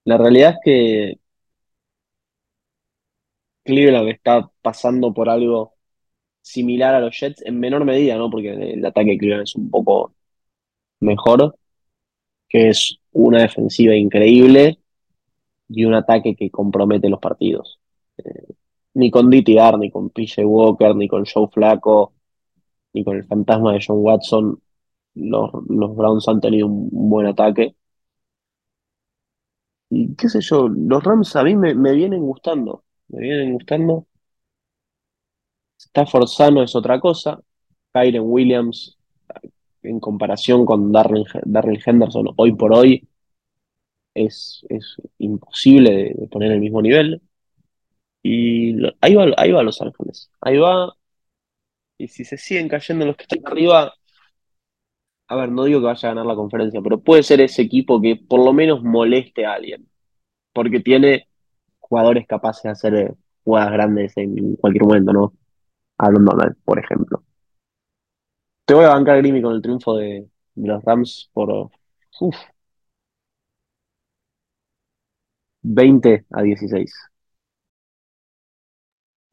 La realidad es que Cleveland está pasando por algo similar a los Jets, en menor medida, ¿no? Porque el ataque de Cleveland es un poco mejor, que es una defensiva increíble y un ataque que compromete los partidos. Eh, ni con DTR, ni con PJ Walker, ni con Joe Flaco, ni con el fantasma de John Watson, los, los Browns han tenido un, buen ataque. Y qué sé yo, los Rams a mí me, vienen gustando, me vienen gustando. Stafford sano es otra cosa. Kyren Williams, en comparación con Darrell, Darrell Henderson, hoy por hoy, es, es imposible de, de, poner el mismo nivel. Y ahí, va, ahí va Los Ángeles. Ahí va. Y si se siguen cayendo los que están arriba, a ver, no digo que vaya a ganar la conferencia, pero puede ser ese equipo que por lo menos moleste a alguien. Porque tiene jugadores capaces de hacer jugadas grandes en cualquier momento, ¿no? Aaron Donald, por ejemplo. Te voy a bancar Grimmy con el triunfo de, de los Rams por uf, 20 a 16.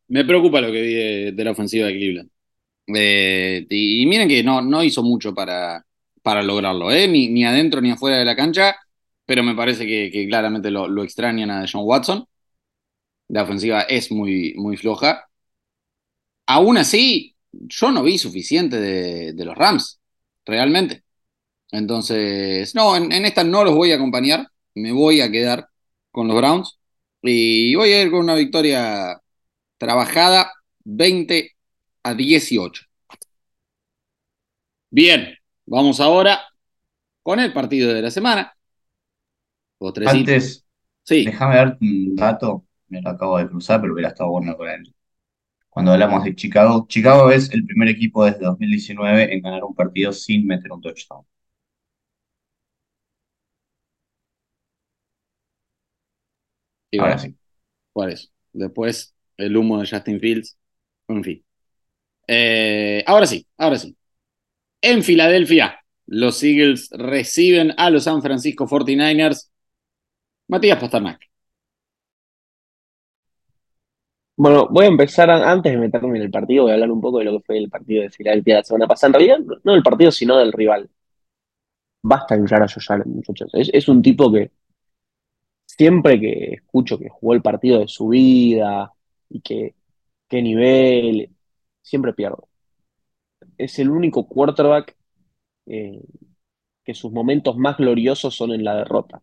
Me preocupa lo que vi de, de la ofensiva de Cleveland. Eh, y, miren que no, no hizo mucho para, para lograrlo, ¿eh? ni, ni adentro ni afuera de la cancha. pero me parece que, claramente lo, extrañan a John Watson. La ofensiva es muy, muy floja. Aún así, yo no vi suficiente de, los Rams, realmente. Entonces, no, en, esta no los voy a acompañar, me voy a quedar con los Browns y voy a ir con una victoria trabajada 20 a 18. Bien, vamos ahora con el partido de la semana. Antes, sí. déjame ver un dato, me lo acabo de cruzar, pero hubiera estado bueno con él. Cuando hablamos de Chicago, Chicago es el primer equipo desde 2019 en ganar un partido sin meter un touchdown. Ahora sí. ¿Cuál es? Después el humo de Justin Fields. En fin. Eh, ahora sí, ahora sí. En Filadelfia, los Eagles reciben a los San Francisco 49ers. Matías Pasternak. Bueno, voy a empezar antes de meterme en el partido, voy a hablar un poco de lo que fue el partido de Filadelfia la semana pasada. En realidad, no del partido, sino del rival. Basta de a Josh Allen, muchachos. Es, un tipo que siempre que escucho que jugó el partido de su vida y que qué nivel, siempre pierdo. Es el único quarterback eh, que sus momentos más gloriosos son en la derrota.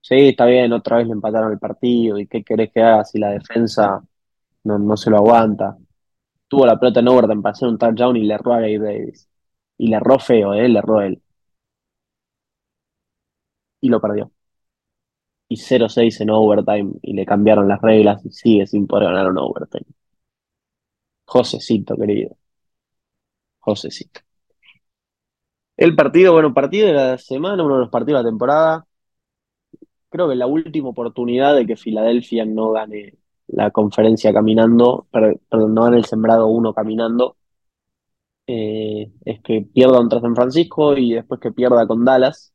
Sí, está bien, otra vez le empataron el partido y qué querés que haga si la defensa no, se lo aguanta. Tuvo la pelota en overtime para hacer un touchdown y le erró a Gabe Davis. Y le erró feo, ¿eh? Le erró él. Y lo perdió. Y 0-6 en overtime y le cambiaron las reglas y sigue sin poder ganar un overtime. Josecito, querido. Josecito. El partido, bueno, partido de la semana, uno de los partidos de la temporada. Creo que la última oportunidad de que Filadelfia no gane la conferencia caminando, perdón, no gane el sembrado uno caminando, eh, es que pierda contra San Francisco y después que pierda con Dallas,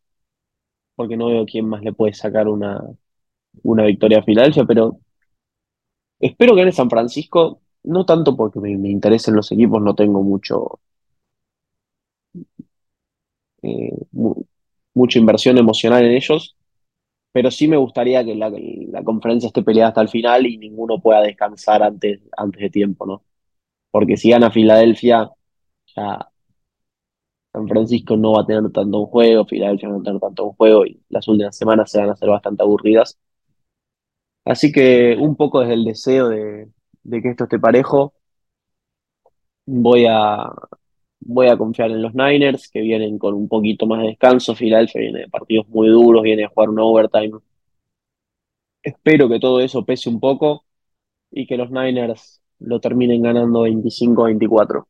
porque no veo quién más le puede sacar una, una victoria a Filadelfia, pero espero que gane San Francisco, no tanto porque me, interesen los equipos, no tengo mucho, eh, mucha inversión emocional en ellos, pero sí me gustaría que la, conferencia esté peleada hasta el final y ninguno pueda descansar antes, antes de tiempo, ¿no? Porque si gana Filadelfia, ya San Francisco no va a tener tanto un juego, Filadelfia no va a tener tanto un juego y las últimas semanas se van a hacer bastante aburridas. Así que un poco desde el deseo de, que esto esté parejo, voy a, voy a confiar en los Niners, que vienen con un poquito más de descanso. Philadelphia viene de partidos muy duros, viene a jugar un overtime. Espero que todo eso pese un poco y que los Niners lo terminen ganando 25-24.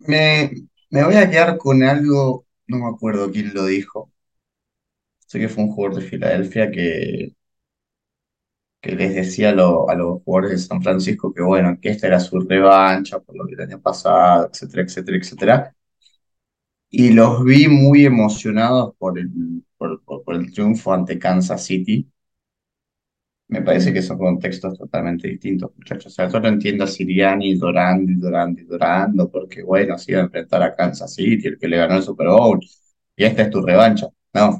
Me, me voy a quedar con algo, no me acuerdo quién lo dijo. Sé que fue un jugador de Filadelfia que que les decía a, los jugadores de San Francisco que bueno, que esta era su revancha por lo que año pasado, etcétera, etcétera, etcétera. Y los vi muy emocionados por el, por, el triunfo ante Kansas City. Me parece que son contextos totalmente distintos, muchachos. O sea, yo no entiendo a Siriani dorando y dorando y dorando, porque bueno, se iba a enfrentar a Kansas City, el que le ganó el Super Bowl, y esta es tu revancha. No,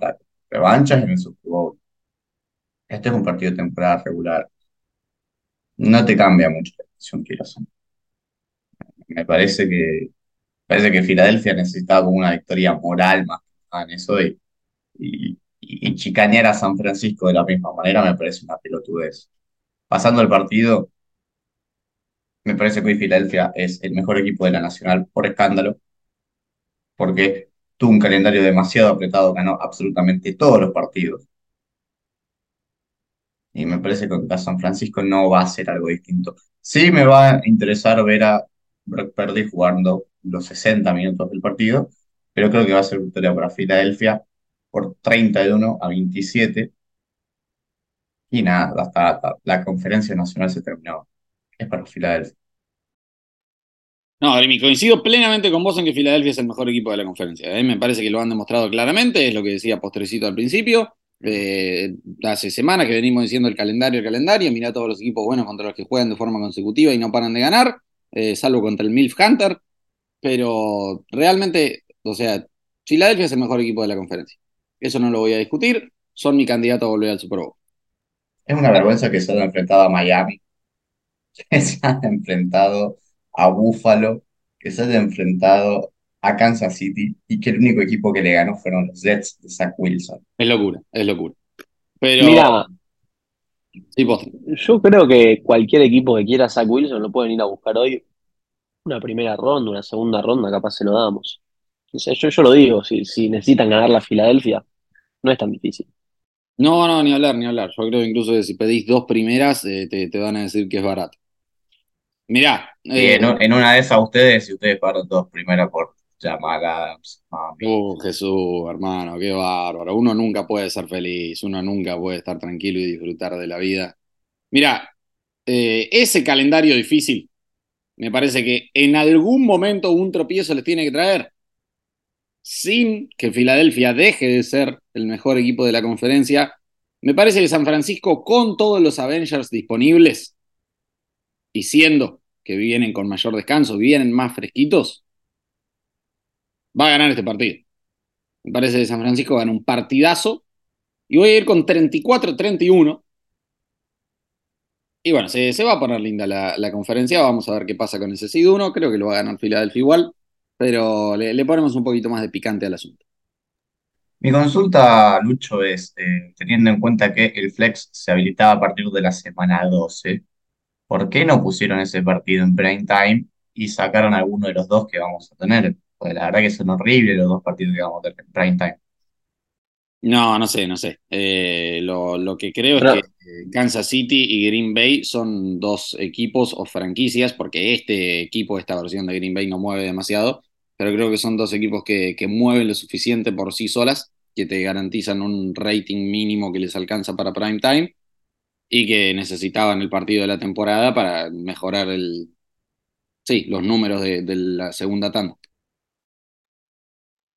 revancha es en el Super Bowl. Este es un partido de temporada regular. No te cambia mucho la decisión que. Me parece que parece que Filadelfia necesitaba como una victoria moral más en eso y, chicanear a San Francisco de la misma manera me parece una pelotudez. Pasando el partido, me parece que hoy Filadelfia es el mejor equipo de la Nacional por escándalo, porque tuvo un calendario demasiado apretado, ganó absolutamente todos los partidos. Y me parece que contra San Francisco no va a ser algo distinto. Sí me va a interesar ver a Brock Purdy jugando los 60 minutos del partido, pero creo que va a ser victoria para Filadelfia por 31 a 27. Y nada, hasta la conferencia nacional se terminó. Es para Filadelfia. No, Grimi, coincido plenamente con vos en que Filadelfia es el mejor equipo de la conferencia. ¿eh? Me parece que lo han demostrado claramente, es lo que decía Postrecito al principio. Eh, hace semanas que venimos diciendo el calendario, el calendario, mira todos los equipos buenos contra los que juegan de forma consecutiva y no paran de ganar, eh, salvo contra el Milf Hunter, pero realmente, o sea, Filadelfia es el mejor equipo de la conferencia. Eso no lo voy a discutir. Son mi candidato a volver al Super Bowl. Es una vergüenza que se haya enfrentado a Miami, que se haya enfrentado a Buffalo, que se haya enfrentado a Kansas City y que el único equipo que le ganó fueron los Jets de Zach Wilson. Es locura, es locura. Pero. Mira, Sí, yo creo que cualquier equipo que quiera a Zach Wilson lo pueden ir a buscar hoy. Una primera ronda, una segunda ronda, capaz se lo damos. O sea, yo, yo lo digo, si, si necesitan ganar la Filadelfia, no es tan difícil. No, no, ni hablar, ni hablar. Yo creo incluso que si pedís dos primeras, eh, te, te van a decir que es barato. Mirá, Y eh, en, un- en una de esas ustedes, si ustedes pagaron dos primero por Jamal Adams, mami. uh, Jesús, hermano, qué bárbaro. Uno nunca puede ser feliz, uno nunca puede estar tranquilo y disfrutar de la vida. Mirá, eh, ese calendario difícil, me parece que en algún momento un tropiezo les tiene que traer. Sin que Filadelfia deje de ser el mejor equipo de la conferencia, me parece que San Francisco, con todos los Avengers disponibles y siendo que vienen con mayor descanso, vienen más fresquitos, va a ganar este partido. Me parece que San Francisco gana un partidazo y voy a ir con 34-31. Y bueno, se, se va a poner linda la, la conferencia. Vamos a ver qué pasa con ese seed 1. Creo que lo va a ganar Filadelfia igual, pero le, le ponemos un poquito más de picante al asunto. Mi consulta, Lucho, es, eh, teniendo en cuenta que el flex se habilitaba a partir de la semana 12, ¿por qué no pusieron ese partido en prime time y sacaron alguno de los dos que vamos a tener? Porque la verdad que son horribles los dos partidos que vamos a tener en prime time. No, no sé, no sé. Eh, lo, lo que creo Pero- es que Kansas City y Green Bay son dos equipos o franquicias, porque este equipo, esta versión de Green Bay no mueve demasiado, pero creo que son dos equipos que, mueven lo suficiente por sí solas, que te garantizan un rating mínimo que les alcanza para prime time y que necesitaban el partido de la temporada para mejorar el, sí, los números de, la segunda tanda.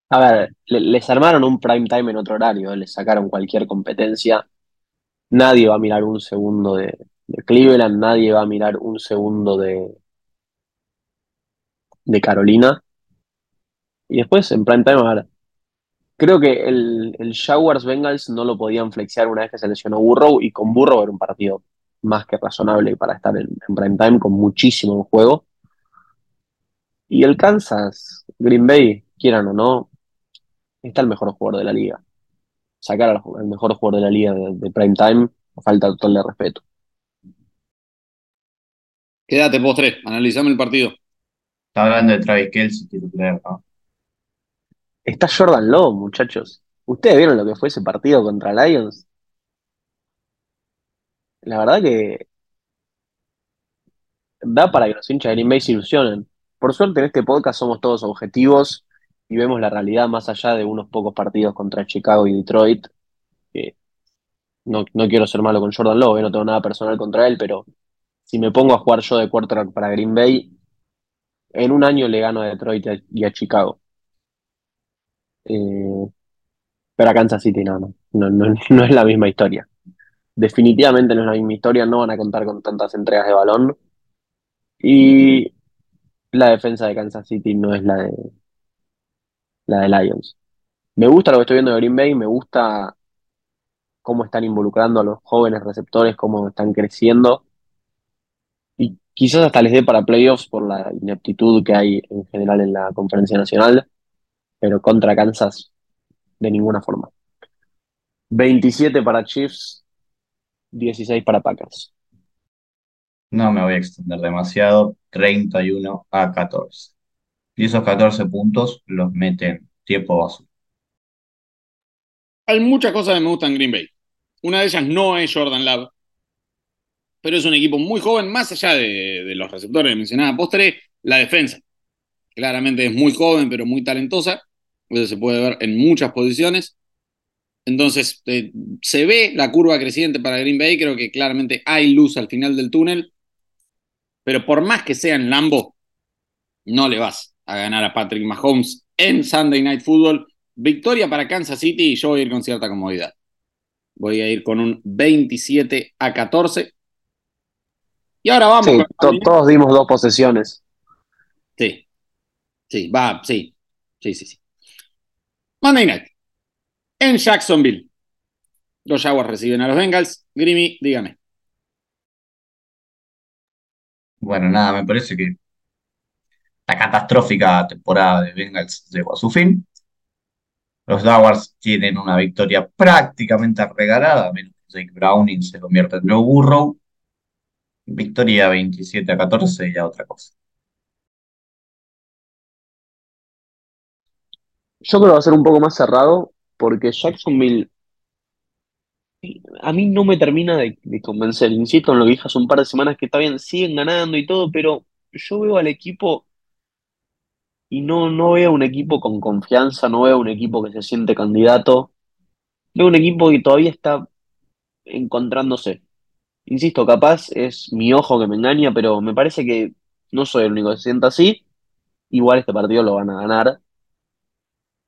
A ver, le- les armaron un prime time en otro horario, les sacaron cualquier competencia. Nadie va a mirar un segundo de, de Cleveland, nadie va a mirar un segundo de, de Carolina. Y después en prime time, a ver, creo que el, el Jaguars Bengals no lo podían flexear una vez que se lesionó Burrow, y con Burrow era un partido más que razonable para estar en, en prime time, con muchísimo en juego. Y el Kansas, Green Bay, quieran o no, está el mejor jugador de la liga. Sacar al, al mejor jugador de la liga de, de prime time, falta total de respeto. Quédate postre, analizame el partido. Está hablando de Travis Kelce, quiero creer, ¿no? Está Jordan Love, muchachos. ¿Ustedes vieron lo que fue ese partido contra Lions? La verdad que da para que los hinchas de Green Bay se ilusionen. Por suerte en este podcast somos todos objetivos y vemos la realidad más allá de unos pocos partidos contra Chicago y Detroit. que no, no quiero ser malo con Jordan Love, eh, no tengo nada personal contra él, pero si me pongo a jugar yo de quarterback para Green Bay, en un año le gano a Detroit y a Chicago. Eh, pero a Kansas City no, no, no, no, no es la misma historia. Definitivamente no es la misma historia, no van a contar con tantas entregas de balón. Y la defensa de Kansas City no es la de la de Lions. Me gusta lo que estoy viendo de Green Bay, me gusta cómo están involucrando a los jóvenes receptores, cómo están creciendo. Y quizás hasta les dé para playoffs por la ineptitud que hay en general en la conferencia nacional, pero contra Kansas de ninguna forma. 27 para Chiefs, 16 para Packers. No me voy a extender demasiado. 31 a 14. Y esos 14 puntos los meten tiempo basura. Hay muchas cosas que me gustan en Green Bay. Una de ellas no es Jordan Love, pero es un equipo muy joven, más allá de, de los receptores que mencionaba postre, la defensa. Claramente es muy joven, pero muy talentosa. Eso se puede ver en muchas posiciones. Entonces, eh, se ve la curva creciente para Green Bay. Creo que claramente hay luz al final del túnel. Pero por más que sea en Lambo, no le vas a ganar a Patrick Mahomes en Sunday Night Football. Victoria para Kansas City y yo voy a ir con cierta comodidad. Voy a ir con un 27 a 14. Y ahora vamos Sí, to- todos dimos dos posesiones. Sí. Sí, va, sí. Sí, sí, sí. Monday Night. En Jacksonville. Los Jaguars reciben a los Bengals. Grimmy, dígame. Bueno, nada, me parece que la catastrófica temporada de Bengals llegó a su fin. Los Jaguars tienen una victoria prácticamente regalada, menos que Jake Browning se convierte en Joe Burrow. Victoria 27 a 14 y a otra cosa. Yo creo que va a ser un poco más cerrado porque Jacksonville a mí no me termina de, convencer. Insisto en lo que dije hace un par de semanas que está bien, siguen ganando y todo, pero yo veo al equipo y no, no veo un equipo con confianza, no veo un equipo que se siente candidato. Veo un equipo que todavía está encontrándose. Insisto, capaz es mi ojo que me engaña, pero me parece que no soy el único que se sienta así. Igual este partido lo van a ganar.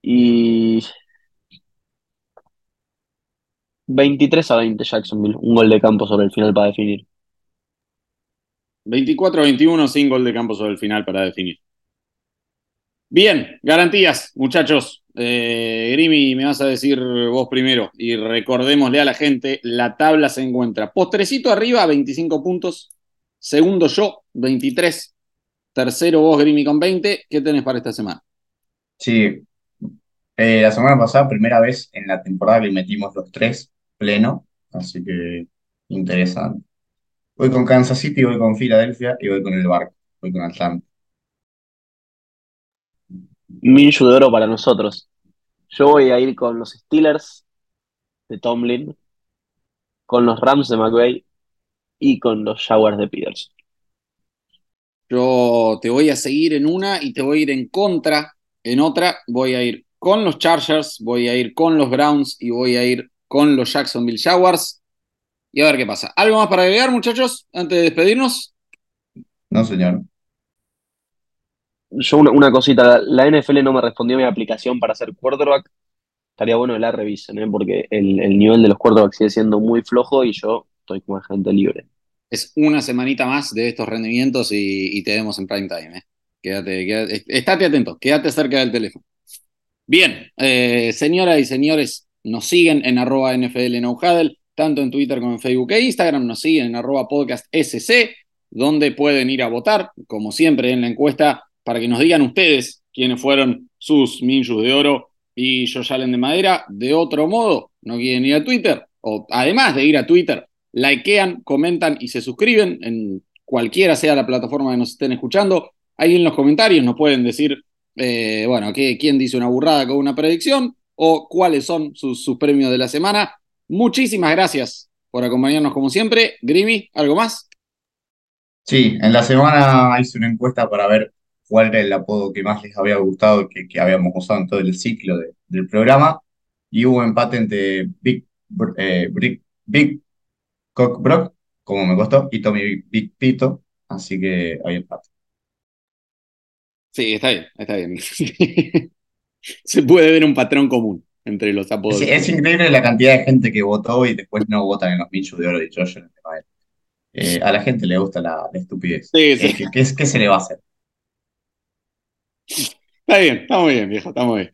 Y 23 a 20 Jacksonville, un gol de campo sobre el final para definir. 24-21 sin gol de campo sobre el final para definir. Bien, garantías, muchachos. Eh, Grimi, me vas a decir vos primero y recordémosle a la gente, la tabla se encuentra postrecito arriba, 25 puntos. Segundo yo, 23. Tercero vos, Grimi, con 20. ¿Qué tenés para esta semana? Sí, eh, la semana pasada, primera vez en la temporada que metimos los tres pleno, así que interesante. Voy con Kansas City, voy con Filadelfia y voy con el barco, voy con Atlanta. Minshew de oro para nosotros. Yo voy a ir con los Steelers de Tomlin, con los Rams de McVay y con los Jaguars de Peters. Yo te voy a seguir en una y te voy a ir en contra en otra. Voy a ir con los Chargers, voy a ir con los Browns y voy a ir con los Jacksonville Jaguars. Y a ver qué pasa. ¿Algo más para agregar, muchachos, antes de despedirnos? No, señor. Yo una, una cosita, la NFL no me respondió mi aplicación para hacer quarterback. Estaría bueno que la revisen, ¿eh? porque el, el nivel de los quarterbacks sigue siendo muy flojo y yo estoy como agente libre. Es una semanita más de estos rendimientos y, y te vemos en prime time. ¿eh? Quédate, quédate, estate atento, quédate cerca del teléfono. Bien, eh, señoras y señores, nos siguen en arroba NFL No tanto en Twitter como en Facebook e Instagram. Nos siguen en arroba podcast donde pueden ir a votar, como siempre en la encuesta, para que nos digan ustedes quiénes fueron sus Minjus de oro y Josh Allen de madera. De otro modo, no quieren ir a Twitter, o además de ir a Twitter, likean, comentan y se suscriben en cualquiera sea la plataforma que nos estén escuchando. Ahí en los comentarios nos pueden decir, eh, bueno, que, quién dice una burrada con una predicción o cuáles son sus, premios de la semana. Muchísimas gracias por acompañarnos como siempre. Grimy, ¿algo más? Sí, en la semana hice una encuesta para ver cuál era el apodo que más les había gustado, que, que habíamos usado en todo el ciclo de- del programa, y hubo empate entre Big, eh, Big Cock Brock, como me costó, y Tommy Big, Big Pito, así que hay empate. Sí, está bien, está bien. Se puede ver un patrón común entre los apodos. Es, es increíble la cantidad de gente que votó y después no votan en los Minchus de Oro de Josh Allen de Madera. Eh, a la gente le gusta la, la estupidez. Sí, sí. Eh, ¿qué, qué es- qué se le va a hacer? Está bien, está muy bien, viejo, está muy bien.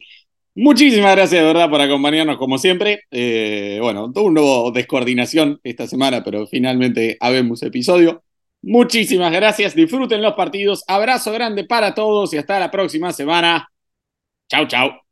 Muchísimas gracias de verdad por acompañarnos como siempre. Eh, bueno, tuvo un nuevo descoordinación esta semana, pero finalmente habemos episodio. Muchísimas gracias, disfruten los partidos. Abrazo grande para todos y hasta la próxima semana. Chau, chau.